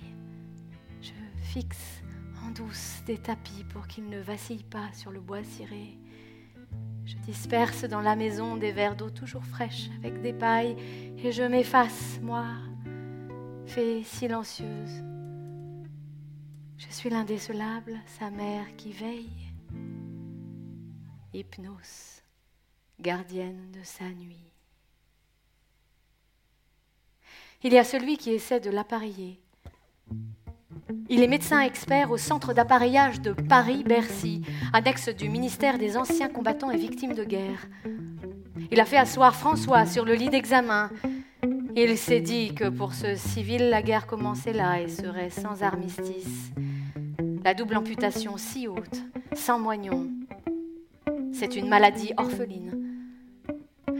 S1: Je fixe en douce des tapis pour qu'il ne vacille pas sur le bois ciré. Je disperse dans la maison des verres d'eau toujours fraîches avec des pailles et je m'efface, moi, fée silencieuse. Je suis l'indécelable, sa mère qui veille. Hypnose, gardienne de sa nuit. Il y a celui qui essaie de l'appareiller. Il est médecin expert au centre d'appareillage de Paris-Bercy, annexe du ministère des anciens combattants et victimes de guerre. Il a fait asseoir François sur le lit d'examen. Il s'est dit que pour ce civil, la guerre commençait là et serait sans armistice. La double amputation si haute, sans moignon, c'est une maladie orpheline.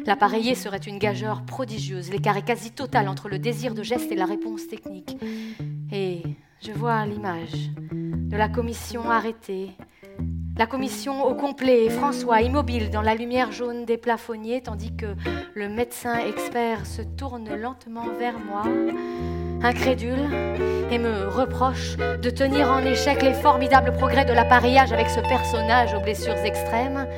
S1: L'appareillé serait une gageure prodigieuse, l'écart est quasi total entre le désir de geste et la réponse technique. Et je vois l'image de la commission arrêtée, la commission au complet, François immobile dans la lumière jaune des plafonniers, tandis que le médecin expert se tourne lentement vers moi, incrédule, et me reproche de tenir en échec les formidables progrès de l'appareillage avec ce personnage aux blessures extrêmes.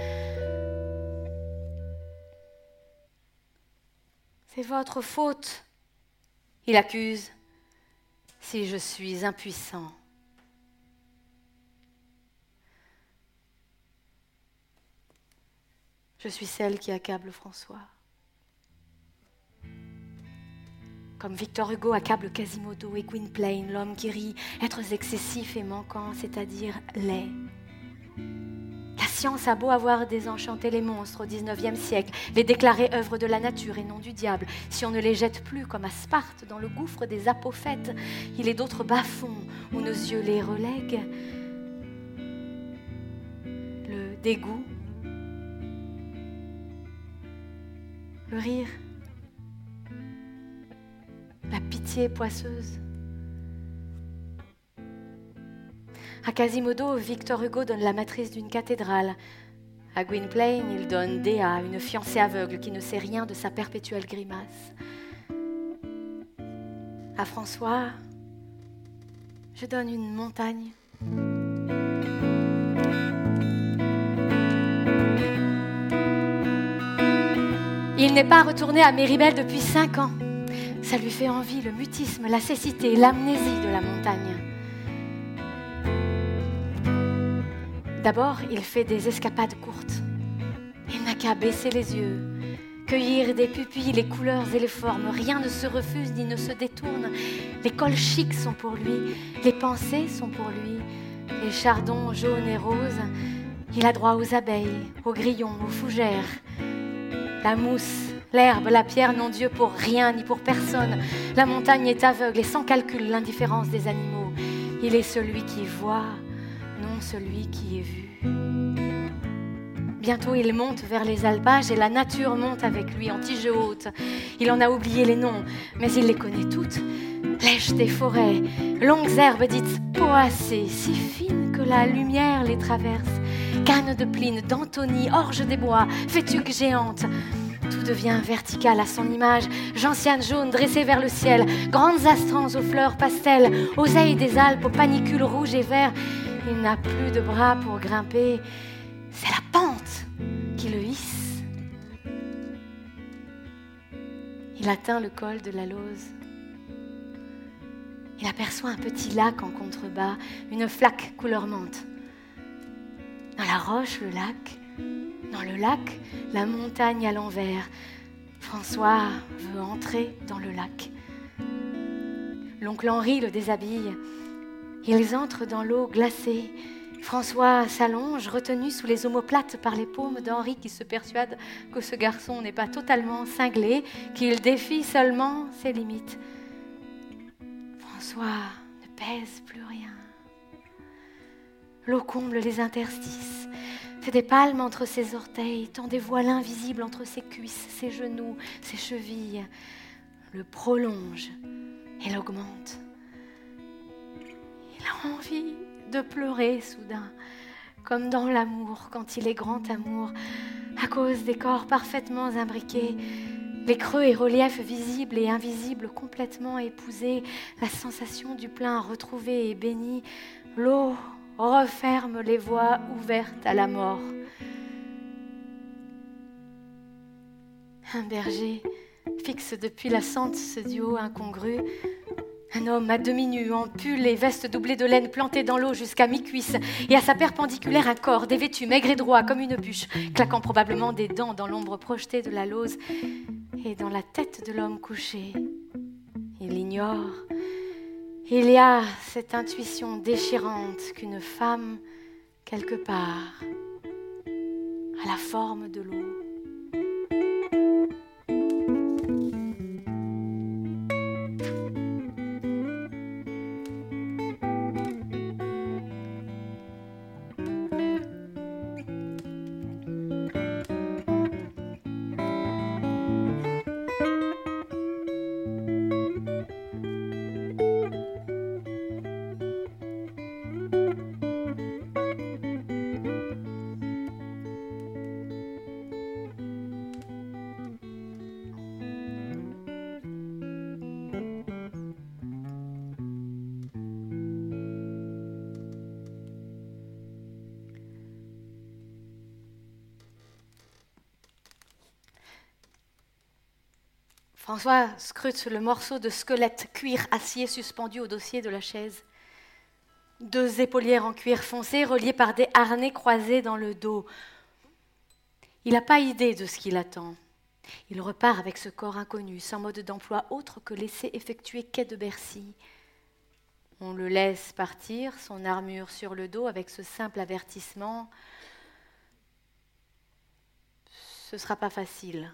S1: C'est votre faute, il accuse, si je suis impuissant. Je suis celle qui accable François. Comme Victor Hugo accable Quasimodo et Gwynplaine, l'homme qui rit, êtres excessifs et manquants, c'est-à-dire laid. La science a beau avoir désenchanté les monstres au XIXe siècle, les déclarer œuvres de la nature et non du diable, si on ne les jette plus comme à Sparte dans le gouffre des apophètes, il est d'autres bas-fonds où nos yeux les relèguent. Le dégoût le rire, la pitié poisseuse. À Quasimodo, Victor Hugo donne la matrice d'une cathédrale. À Gwynplaine, il donne Dea, une fiancée aveugle qui ne sait rien de sa perpétuelle grimace. À François, je donne une montagne. Il n'est pas retourné à Méribel depuis cinq ans. Ça lui fait envie, le mutisme, la cécité, l'amnésie de la montagne. D'abord, il fait des escapades courtes. Il n'a qu'à baisser les yeux, cueillir des pupilles, les couleurs et les formes. Rien ne se refuse ni ne se détourne. Les cols chics sont pour lui, les pensées sont pour lui, les chardons jaunes et roses. Il a droit aux abeilles, aux grillons, aux fougères la mousse, l'herbe, la pierre n'ont Dieu pour rien ni pour personne. La montagne est aveugle et sans calcul l'indifférence des animaux. Il est celui qui voit, non celui qui est vu. Bientôt il monte vers les alpages et la nature monte avec lui en tige haute. Il en a oublié les noms, mais il les connaît toutes. Lèche des forêts, longues herbes dites poacées, si fines que la lumière les traverse. Cannes de Pline, d'Antony, orge des bois, fétuques géantes. Tout devient vertical à son image, gentianes jaunes dressées vers le ciel, grandes astrans aux fleurs pastel, oseilles des Alpes aux panicules rouges et verts. Il n'a plus de bras pour grimper, c'est la pente Il atteint le col de la Lose. Il aperçoit un petit lac en contrebas, une flaque couleur menthe. Dans la roche, le lac. Dans le lac, la montagne à l'envers. François veut entrer dans le lac. L'oncle Henri le déshabille. Ils entrent dans l'eau glacée. François s'allonge, retenu sous les omoplates par les paumes d'Henri qui se persuade que ce garçon n'est pas totalement cinglé, qu'il défie seulement ses limites. François ne pèse plus rien. L'eau comble les interstices, fait des palmes entre ses orteils, tend des voiles invisibles entre ses cuisses, ses genoux, ses chevilles, le prolonge et l'augmente. Il a envie de pleurer soudain, comme dans l'amour, quand il est grand amour, à cause des corps parfaitement imbriqués, les creux et reliefs visibles et invisibles complètement épousés, la sensation du plein retrouvé et béni, l'eau referme les voies ouvertes à la mort. Un berger fixe depuis la sente ce duo incongru. Un homme à demi nu, en pull et veste doublée de laine plantée dans l'eau jusqu'à mi-cuisse, et à sa perpendiculaire un corps dévêtu, maigre et droit comme une bûche, claquant probablement des dents dans l'ombre projetée de la lose et dans la tête de l'homme couché. Il ignore. Il y a cette intuition déchirante qu'une femme, quelque part, a la forme de l'eau. François scrute le morceau de squelette cuir acier suspendu au dossier de la chaise. Deux épaulières en cuir foncé reliées par des harnais croisés dans le dos. Il n'a pas idée de ce qu'il attend. Il repart avec ce corps inconnu, sans mode d'emploi autre que laisser effectuer quai de Bercy. On le laisse partir, son armure sur le dos, avec ce simple avertissement. Ce ne sera pas facile.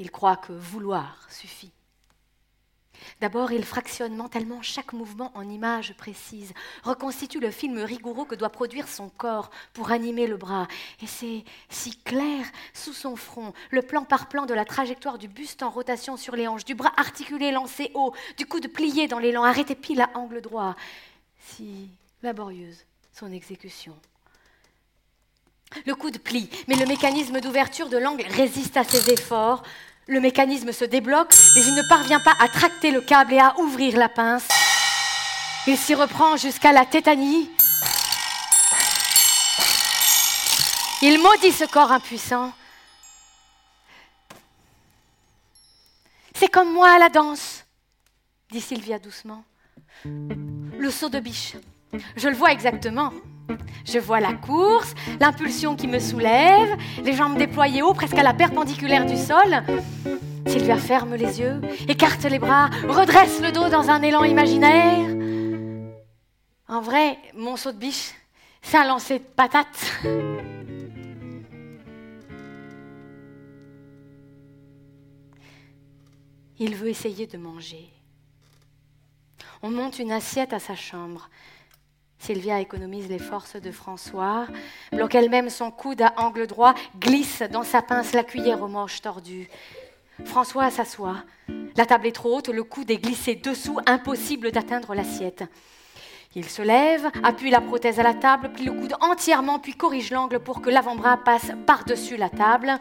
S1: Il croit que vouloir suffit. D'abord, il fractionne mentalement chaque mouvement en images précises, reconstitue le film rigoureux que doit produire son corps pour animer le bras. Et c'est si clair sous son front, le plan par plan de la trajectoire du buste en rotation sur les hanches, du bras articulé lancé haut, du coude plié dans l'élan, arrêté pile à angle droit. Si laborieuse son exécution. Le coude plie, mais le mécanisme d'ouverture de l'angle résiste à ses efforts. Le mécanisme se débloque, mais il ne parvient pas à tracter le câble et à ouvrir la pince. Il s'y reprend jusqu'à la tétanie. Il maudit ce corps impuissant. C'est comme moi à la danse, dit Sylvia doucement. Le saut de biche. Je le vois exactement. Je vois la course, l'impulsion qui me soulève, les jambes déployées haut, presque à la perpendiculaire du sol. Sylvia ferme les yeux, écarte les bras, redresse le dos dans un élan imaginaire. En vrai, mon saut de biche, c'est un lancer de patates. Il veut essayer de manger. On monte une assiette à sa chambre. Sylvia économise les forces de François, bloque elle-même son coude à angle droit, glisse dans sa pince la cuillère aux manches tordues. François s'assoit. La table est trop haute, le coude est glissé dessous, impossible d'atteindre l'assiette. Il se lève, appuie la prothèse à la table, plie le coude entièrement, puis corrige l'angle pour que l'avant-bras passe par-dessus la table.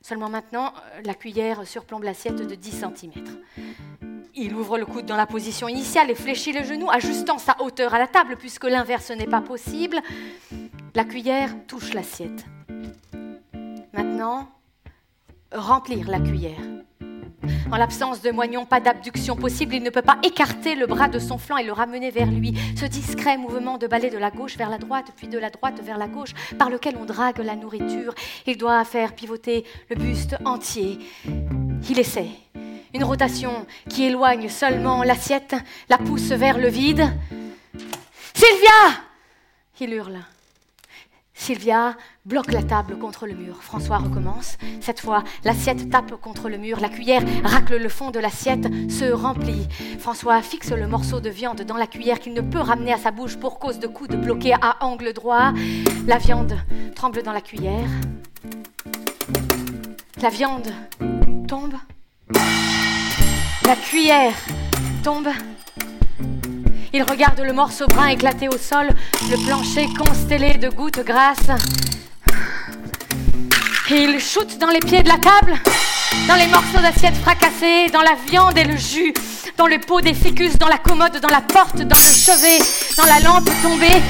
S1: Seulement maintenant, la cuillère surplombe l'assiette de 10 cm. Il ouvre le coude dans la position initiale et fléchit le genou, ajustant sa hauteur à la table, puisque l'inverse n'est pas possible. La cuillère touche l'assiette. Maintenant, remplir la cuillère. En l'absence de moignon, pas d'abduction possible, il ne peut pas écarter le bras de son flanc et le ramener vers lui. Ce discret mouvement de balai de la gauche vers la droite, puis de la droite vers la gauche, par lequel on drague la nourriture. Il doit faire pivoter le buste entier. Il essaie. Une rotation qui éloigne seulement l'assiette, la pousse vers le vide. Sylvia Il hurle. Sylvia bloque la table contre le mur. François recommence. Cette fois, l'assiette tape contre le mur. La cuillère racle le fond de l'assiette, se remplit. François fixe le morceau de viande dans la cuillère qu'il ne peut ramener à sa bouche pour cause de coudes bloqués à angle droit. La viande tremble dans la cuillère. La viande tombe. La cuillère tombe. Il regarde le morceau brun éclaté au sol, le plancher constellé de gouttes grasses. il shoote dans les pieds de la table, dans les morceaux d'assiette fracassés, dans la viande et le jus, dans le pot des ficus, dans la commode, dans la porte, dans le chevet, dans la lampe tombée.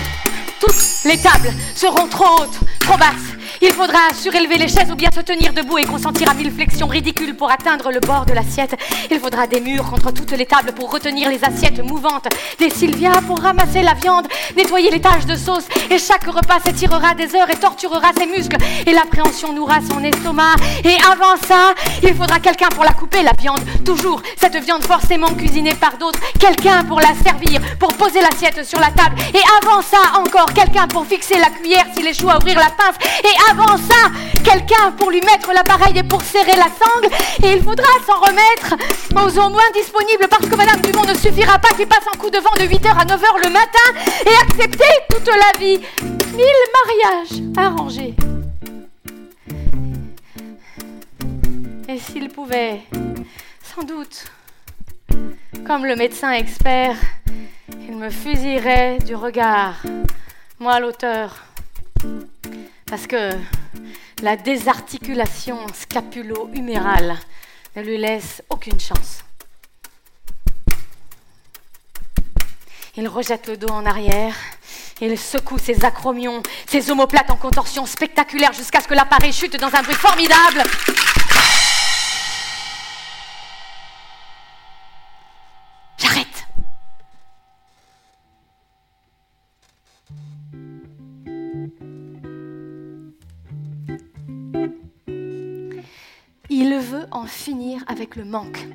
S1: Toutes les tables seront trop hautes, trop basses, il faudra surélever les chaises ou bien se tenir debout et consentir à mille flexions ridicules pour atteindre le bord de l'assiette. Il faudra des murs contre toutes les tables pour retenir les assiettes mouvantes, des Sylvia pour ramasser la viande, nettoyer les taches de sauce. Et chaque repas s'étirera des heures et torturera ses muscles. Et l'appréhension nourra son estomac. Et avant ça, il faudra quelqu'un pour la couper, la viande. Toujours cette viande forcément cuisinée par d'autres. Quelqu'un pour la servir, pour poser l'assiette sur la table. Et avant ça, encore quelqu'un pour fixer la cuillère s'il échoue à ouvrir la pince. Avant ça, quelqu'un pour lui mettre l'appareil et pour serrer la sangle. Et il faudra s'en remettre aux au moins disponibles parce que Madame Dumont ne suffira pas qu'il passe en coup de vent de 8h à 9h le matin et accepter toute la vie. Mille mariages arrangés. Et s'il pouvait, sans doute, comme le médecin expert, il me fusillerait du regard, moi l'auteur. Parce que la désarticulation scapulo-humérale ne lui laisse aucune chance. Il rejette le dos en arrière, il secoue ses acromions, ses omoplates en contorsion spectaculaire jusqu'à ce que l'appareil chute dans un bruit formidable. En finir avec le manque.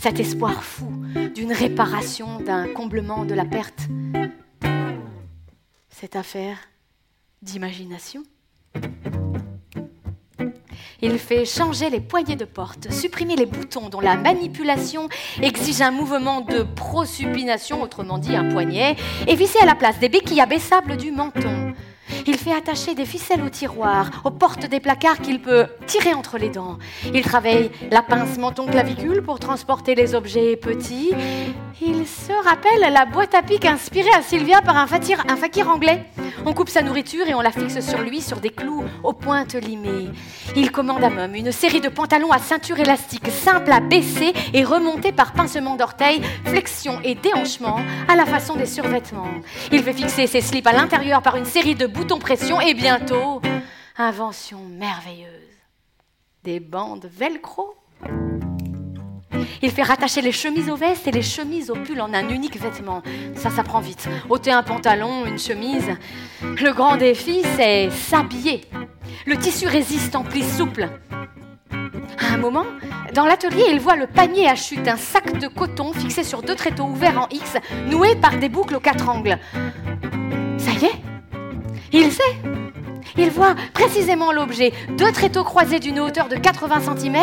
S1: Cet espoir fou d'une réparation, d'un comblement de la perte. Cette affaire d'imagination. Il fait changer les poignées de porte, supprimer les boutons dont la manipulation exige un mouvement de prosupination, autrement dit un poignet, et visser à la place des béquilles abaissables du menton. Il fait attacher des ficelles au tiroir, aux portes des placards qu'il peut tirer entre les dents. Il travaille la pince menton-clavicule pour transporter les objets petits. Il se rappelle la boîte à pique inspirée à Sylvia par un fakir, anglais. On coupe sa nourriture et on la fixe sur lui sur des clous aux pointes limées. Il commande à Mum une série de pantalons à ceinture élastique simples à baisser et remonter par pincement d'orteils, flexion et déhanchement à la façon des survêtements. Il fait fixer ses slips à l'intérieur par une série de boutons pression et bientôt, invention merveilleuse, des bandes velcro. Il fait rattacher les chemises aux vestes et les chemises aux pulls en un unique vêtement. Ça, ça prend vite. ôter un pantalon, une chemise. Le grand défi, c'est s'habiller. Le tissu résiste en plis souple. À un moment, dans l'atelier, il voit le panier à chute, un sac de coton fixé sur deux tréteaux ouverts en X, noués par des boucles aux quatre angles. Il sait. Il voit précisément l'objet, deux tréteaux croisés d'une hauteur de 80 cm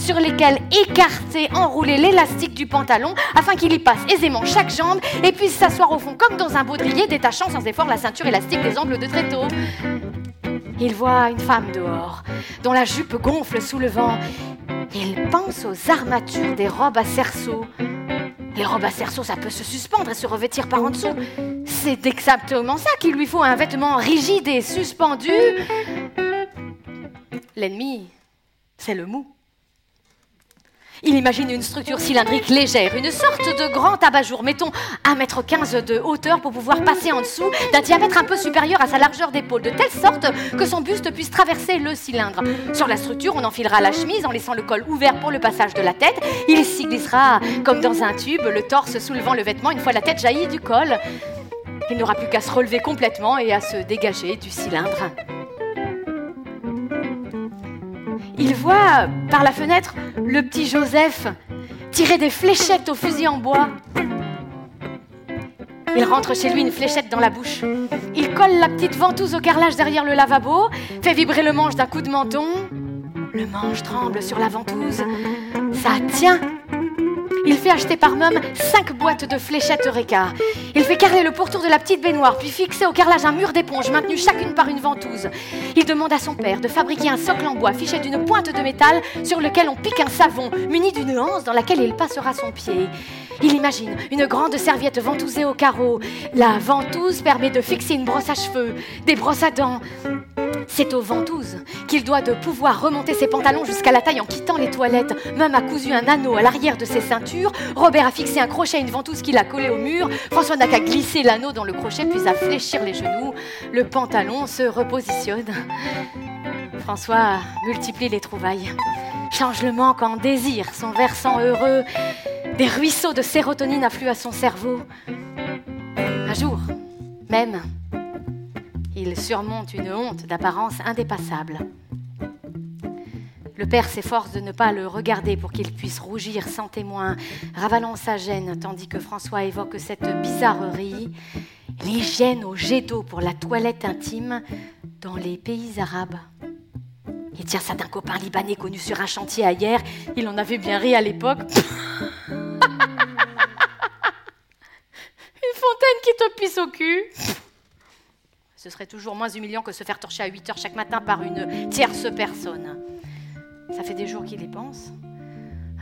S1: sur lesquels écarter, enrouler l'élastique du pantalon afin qu'il y passe aisément chaque jambe et puisse s'asseoir au fond comme dans un baudrier détachant sans effort la ceinture élastique des angles de tréteaux. Il voit une femme dehors, dont la jupe gonfle sous le vent. Il pense aux armatures des robes à cerceaux. Les robes à cerceaux, ça peut se suspendre et se revêtir par en dessous. C'est exactement ça qu'il lui faut, un vêtement rigide et suspendu. L'ennemi, c'est le mou. Il imagine une structure cylindrique légère, une sorte de grand abat-jour, mettons 1m15 de hauteur pour pouvoir passer en dessous, d'un diamètre un peu supérieur à sa largeur d'épaule, de telle sorte que son buste puisse traverser le cylindre. Sur la structure, on enfilera la chemise en laissant le col ouvert pour le passage de la tête. Il s'y glissera comme dans un tube, le torse soulevant le vêtement une fois la tête jaillie du col. Il n'aura plus qu'à se relever complètement et à se dégager du cylindre. Il voit par la fenêtre le petit Joseph tirer des fléchettes au fusil en bois. Il rentre chez lui une fléchette dans la bouche. Il colle la petite ventouse au carrelage derrière le lavabo, fait vibrer le manche d'un coup de menton. Le manche tremble sur la ventouse. Ça tient il fait acheter par Mum cinq boîtes de fléchettes Eureka. Il fait carrer le pourtour de la petite baignoire, puis fixer au carrelage un mur d'éponge maintenu chacune par une ventouse. Il demande à son père de fabriquer un socle en bois fiché d'une pointe de métal sur lequel on pique un savon muni d'une anse dans laquelle il passera son pied. Il imagine une grande serviette ventousée au carreau. La ventouse permet de fixer une brosse à cheveux, des brosses à dents. C'est aux ventouses qu'il doit de pouvoir remonter ses pantalons jusqu'à la taille en quittant les toilettes. Même a cousu un anneau à l'arrière de ses ceintures. Robert a fixé un crochet à une ventouse qu'il a collée au mur. François n'a qu'à glisser l'anneau dans le crochet puis à fléchir les genoux. Le pantalon se repositionne. François multiplie les trouvailles. Change le manque en désir, son versant heureux. Des ruisseaux de sérotonine affluent à son cerveau. Un jour, même, il surmonte une honte d'apparence indépassable. Le père s'efforce de ne pas le regarder pour qu'il puisse rougir sans témoin, ravalant sa gêne, tandis que François évoque cette bizarrerie, l'hygiène au jet d'eau pour la toilette intime dans les pays arabes. Il tient ça d'un copain libanais connu sur un chantier ailleurs. Il en avait bien ri à l'époque. Te pisse au cul. Ce serait toujours moins humiliant que se faire torcher à 8 heures chaque matin par une tierce personne. Ça fait des jours qu'il y pense.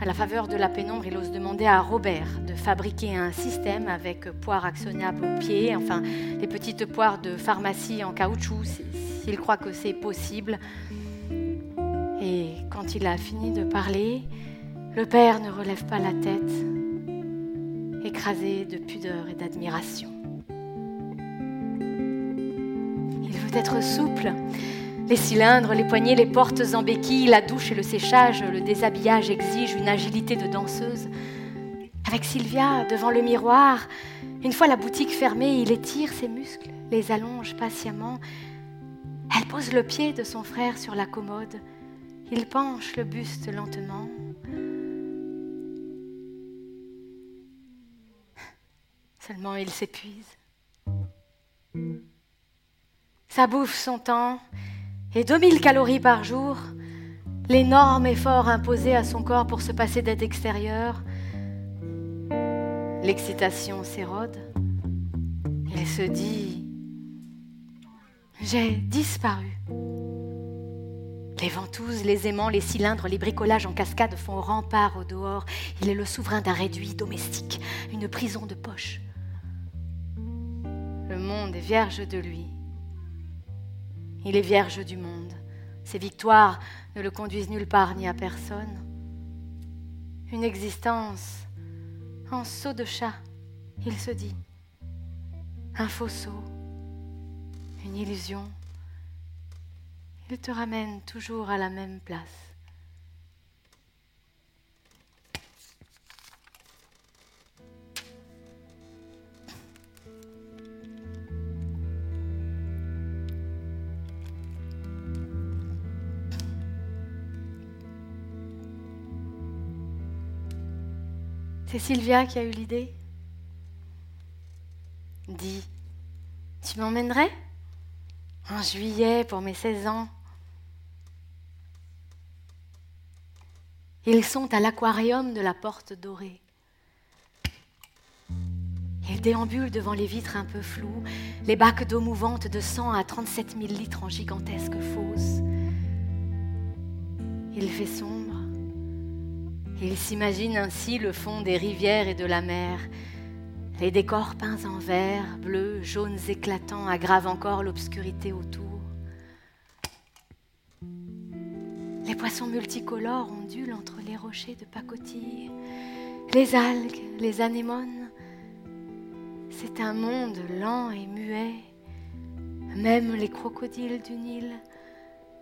S1: À la faveur de la pénombre, il ose demander à Robert de fabriquer un système avec poires actionnables au pied, enfin les petites poires de pharmacie en caoutchouc, s'il croit que c'est possible. Et quand il a fini de parler, le père ne relève pas la tête, écrasé de pudeur et d'admiration. Il veut être souple. Les cylindres, les poignées, les portes en béquille, la douche et le séchage, le déshabillage exigent une agilité de danseuse. Avec Sylvia, devant le miroir, une fois la boutique fermée, il étire ses muscles, les allonge patiemment. Elle pose le pied de son frère sur la commode. Il penche le buste lentement. Seulement il s'épuise. Ça bouffe son temps et 2000 calories par jour, l'énorme effort imposé à son corps pour se passer d'aide extérieure. L'excitation s'érode. Il se dit J'ai disparu. Les ventouses, les aimants, les cylindres, les bricolages en cascade font rempart au dehors. Il est le souverain d'un réduit domestique, une prison de poche. Le monde est vierge de lui. Il est vierge du monde. Ses victoires ne le conduisent nulle part ni à personne. Une existence en saut de chat, il se dit. Un faux saut, une illusion il te ramène toujours à la même place. C'est Sylvia qui a eu l'idée. Dis, tu m'emmènerais? En juillet pour mes 16 ans Ils sont à l'aquarium de la porte dorée. Ils déambulent devant les vitres un peu floues, les bacs d'eau mouvante de 100 à 37 000 litres en gigantesques fosses. Il fait sombre. Il s'imagine ainsi le fond des rivières et de la mer. Les décors peints en vert, bleus, jaunes éclatants aggravent encore l'obscurité autour. Les poissons multicolores ondulent entre les rochers de pacotille, les algues, les anémones. C'est un monde lent et muet. Même les crocodiles du Nil,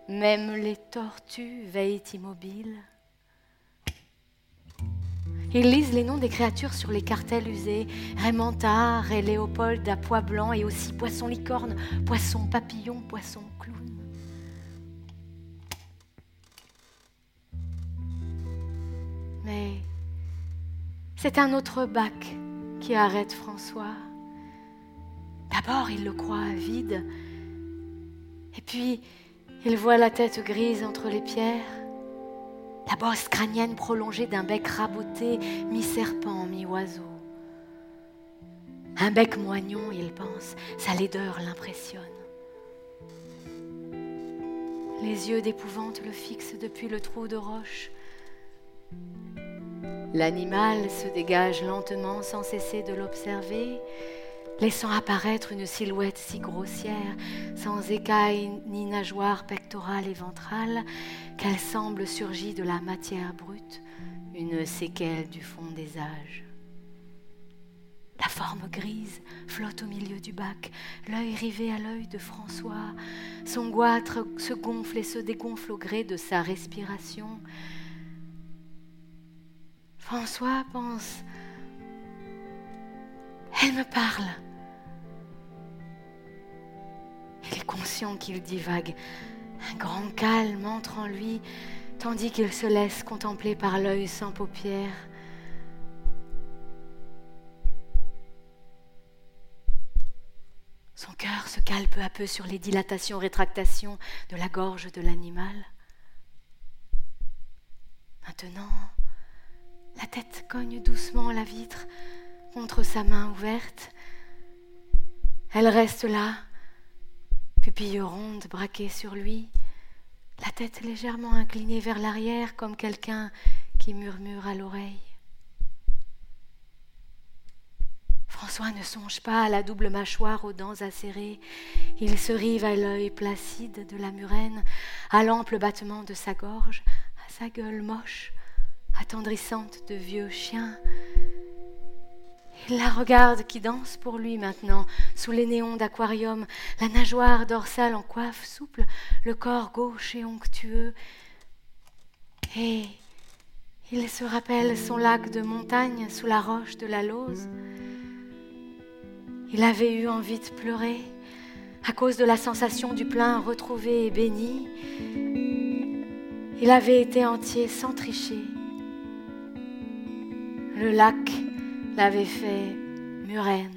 S1: même les tortues veillent immobiles. Ils lisent les noms des créatures sur les cartels usés Raymond et Léopold à pois blanc et aussi poisson licorne, poisson papillon, poisson clown. Mais c'est un autre bac qui arrête François. D'abord, il le croit vide, et puis il voit la tête grise entre les pierres, la bosse crânienne prolongée d'un bec raboté, mi-serpent, mi-oiseau. Un bec moignon, il pense, sa laideur l'impressionne. Les yeux d'épouvante le fixent depuis le trou de roche. L'animal se dégage lentement sans cesser de l'observer. Laissant apparaître une silhouette si grossière, sans écailles ni nageoires pectorales et ventrales, qu'elle semble surgie de la matière brute, une séquelle du fond des âges. La forme grise flotte au milieu du bac, l'œil rivé à l'œil de François. Son goitre se gonfle et se dégonfle au gré de sa respiration. François pense Elle me parle. Il est conscient qu'il divague. Un grand calme entre en lui, tandis qu'il se laisse contempler par l'œil sans paupières. Son cœur se cale peu à peu sur les dilatations, rétractations de la gorge de l'animal. Maintenant, la tête cogne doucement la vitre contre sa main ouverte. Elle reste là, pupille ronde braquée sur lui, la tête légèrement inclinée vers l'arrière comme quelqu'un qui murmure à l'oreille. François ne songe pas à la double mâchoire aux dents acérées. Il se rive à l'œil placide de la murène, à l'ample battement de sa gorge, à sa gueule moche, attendrissante de vieux chien. Il la regarde qui danse pour lui maintenant, sous les néons d'aquarium, la nageoire dorsale en coiffe souple, le corps gauche et onctueux. Et il se rappelle son lac de montagne sous la roche de la Lose. Il avait eu envie de pleurer à cause de la sensation du plein retrouvé et béni. Il avait été entier sans tricher. Le lac l'avait fait murène.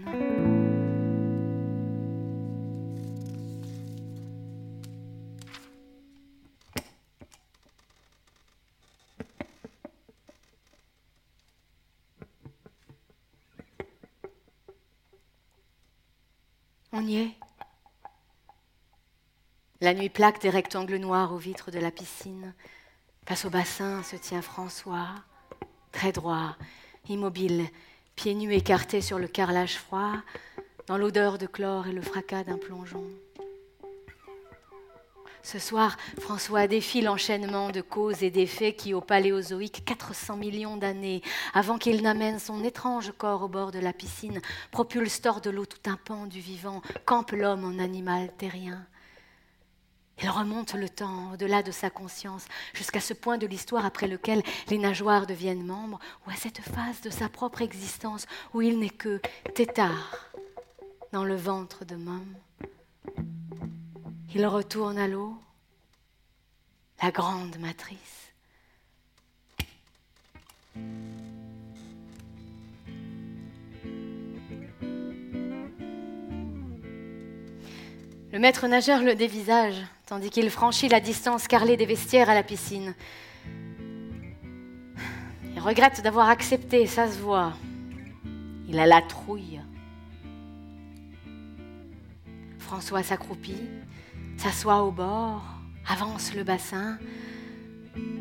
S1: On y est. La nuit plaque des rectangles noirs aux vitres de la piscine. Face au bassin se tient François, très droit, immobile, pieds nus écartés sur le carrelage froid, dans l'odeur de chlore et le fracas d'un plongeon. Ce soir, François défie l'enchaînement de causes et d'effets qui, au paléozoïque, 400 millions d'années avant qu'il n'amène son étrange corps au bord de la piscine, propulse hors de l'eau tout un pan du vivant, campe l'homme en animal terrien. Il remonte le temps au-delà de sa conscience, jusqu'à ce point de l'histoire après lequel les nageoires deviennent membres, ou à cette phase de sa propre existence où il n'est que tétard dans le ventre de Mom. Il retourne à l'eau, la grande matrice. Le maître nageur le dévisage, tandis qu'il franchit la distance carrelée des vestiaires à la piscine. Il regrette d'avoir accepté, ça se voit. Il a la trouille. François s'accroupit, s'assoit au bord, avance le bassin.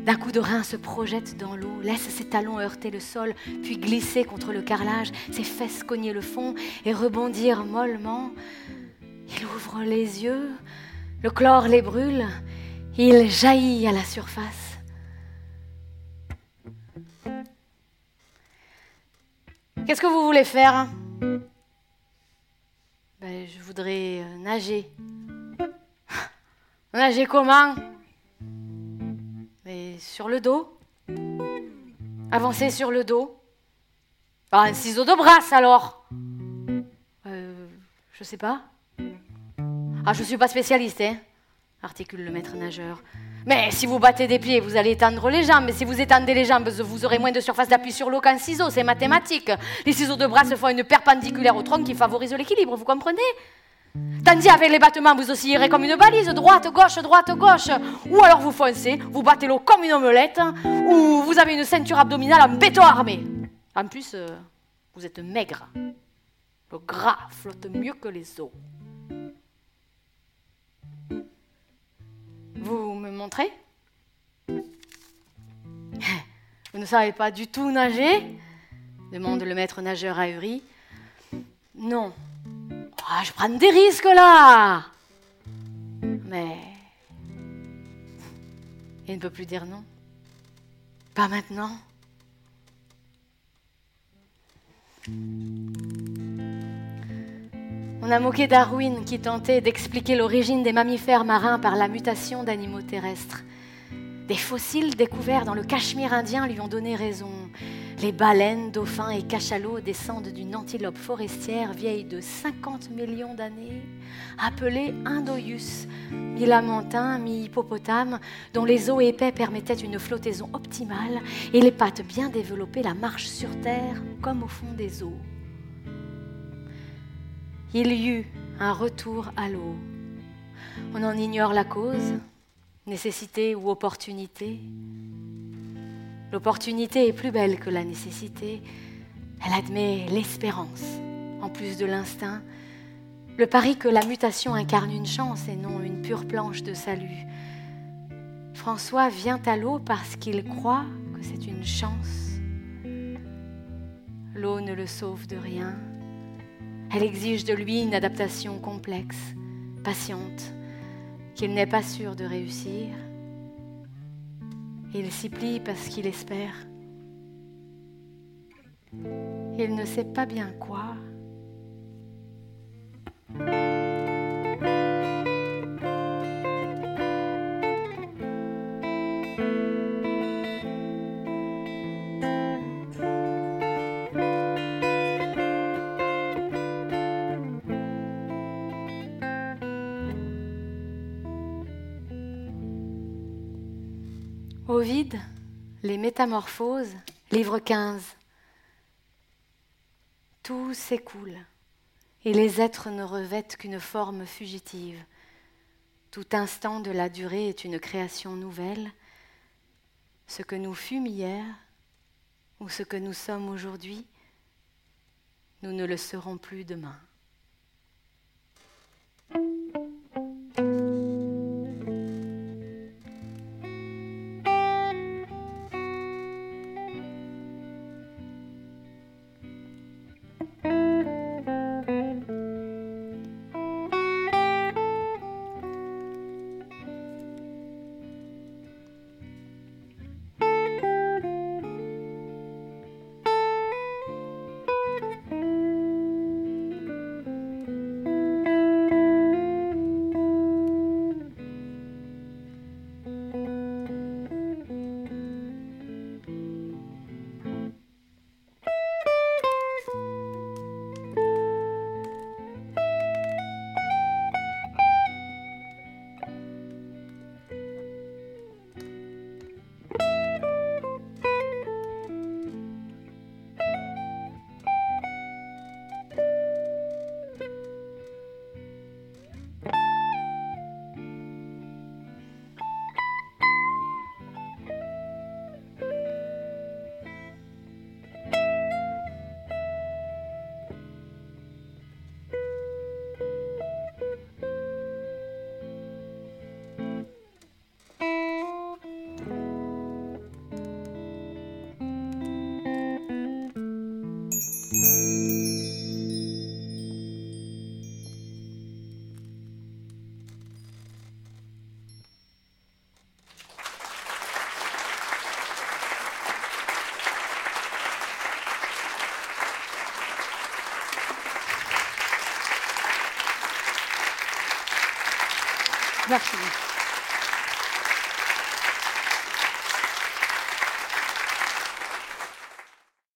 S1: D'un coup de rein se projette dans l'eau, laisse ses talons heurter le sol, puis glisser contre le carrelage, ses fesses cogner le fond et rebondir mollement. Il ouvre les yeux, le chlore les brûle, il jaillit à la surface. Qu'est-ce que vous voulez faire? Ben, Je voudrais euh, nager. Nager comment? Mais sur le dos. Avancer sur le dos. un ciseau de brasse alors. Euh, je sais pas. Ah, je ne suis pas spécialiste, hein articule le maître nageur. Mais si vous battez des pieds, vous allez étendre les jambes. Mais si vous étendez les jambes, vous aurez moins de surface d'appui sur l'eau qu'un ciseau. C'est mathématique. Les ciseaux de bras se font une perpendiculaire au tronc qui favorise l'équilibre, vous comprenez? Tandis avec les battements, vous oscillerez comme une balise, droite, gauche, droite, gauche. Ou alors vous foncez, vous battez l'eau comme une omelette, ou vous avez une ceinture abdominale en béton armé. En plus, euh, vous êtes maigre. Le gras flotte mieux que les os. Vous me montrez Vous ne savez pas du tout nager demande le maître nageur ahuri. Non, Ah, je prends des risques là Mais il ne peut plus dire non. Pas maintenant. On a moqué Darwin qui tentait d'expliquer l'origine des mammifères marins par la mutation d'animaux terrestres. Des fossiles découverts dans le Cachemire indien lui ont donné raison. Les baleines, dauphins et cachalots descendent d'une antilope forestière vieille de 50 millions d'années, appelée Indoius, mi-lamentin, mi-hippopotame, dont les os épais permettaient une flottaison optimale et les pattes bien développées la marche sur terre comme au fond des eaux il y eut un retour à l'eau. On en ignore la cause, nécessité ou opportunité. L'opportunité est plus belle que la nécessité. Elle admet l'espérance en plus de l'instinct, le pari que la mutation incarne une chance et non une pure planche de salut. François vient à l'eau parce qu'il croit que c'est une chance. L'eau ne le sauve de rien. Elle exige de lui une adaptation complexe, patiente, qu'il n'est pas sûr de réussir. Il s'y plie parce qu'il espère. Il ne sait pas bien quoi. Ovide, Les Métamorphoses, livre 15. Tout s'écoule et les êtres ne revêtent qu'une forme fugitive. Tout instant de la durée est une création nouvelle. Ce que nous fûmes hier ou ce que nous sommes aujourd'hui, nous ne le serons plus demain. Merci.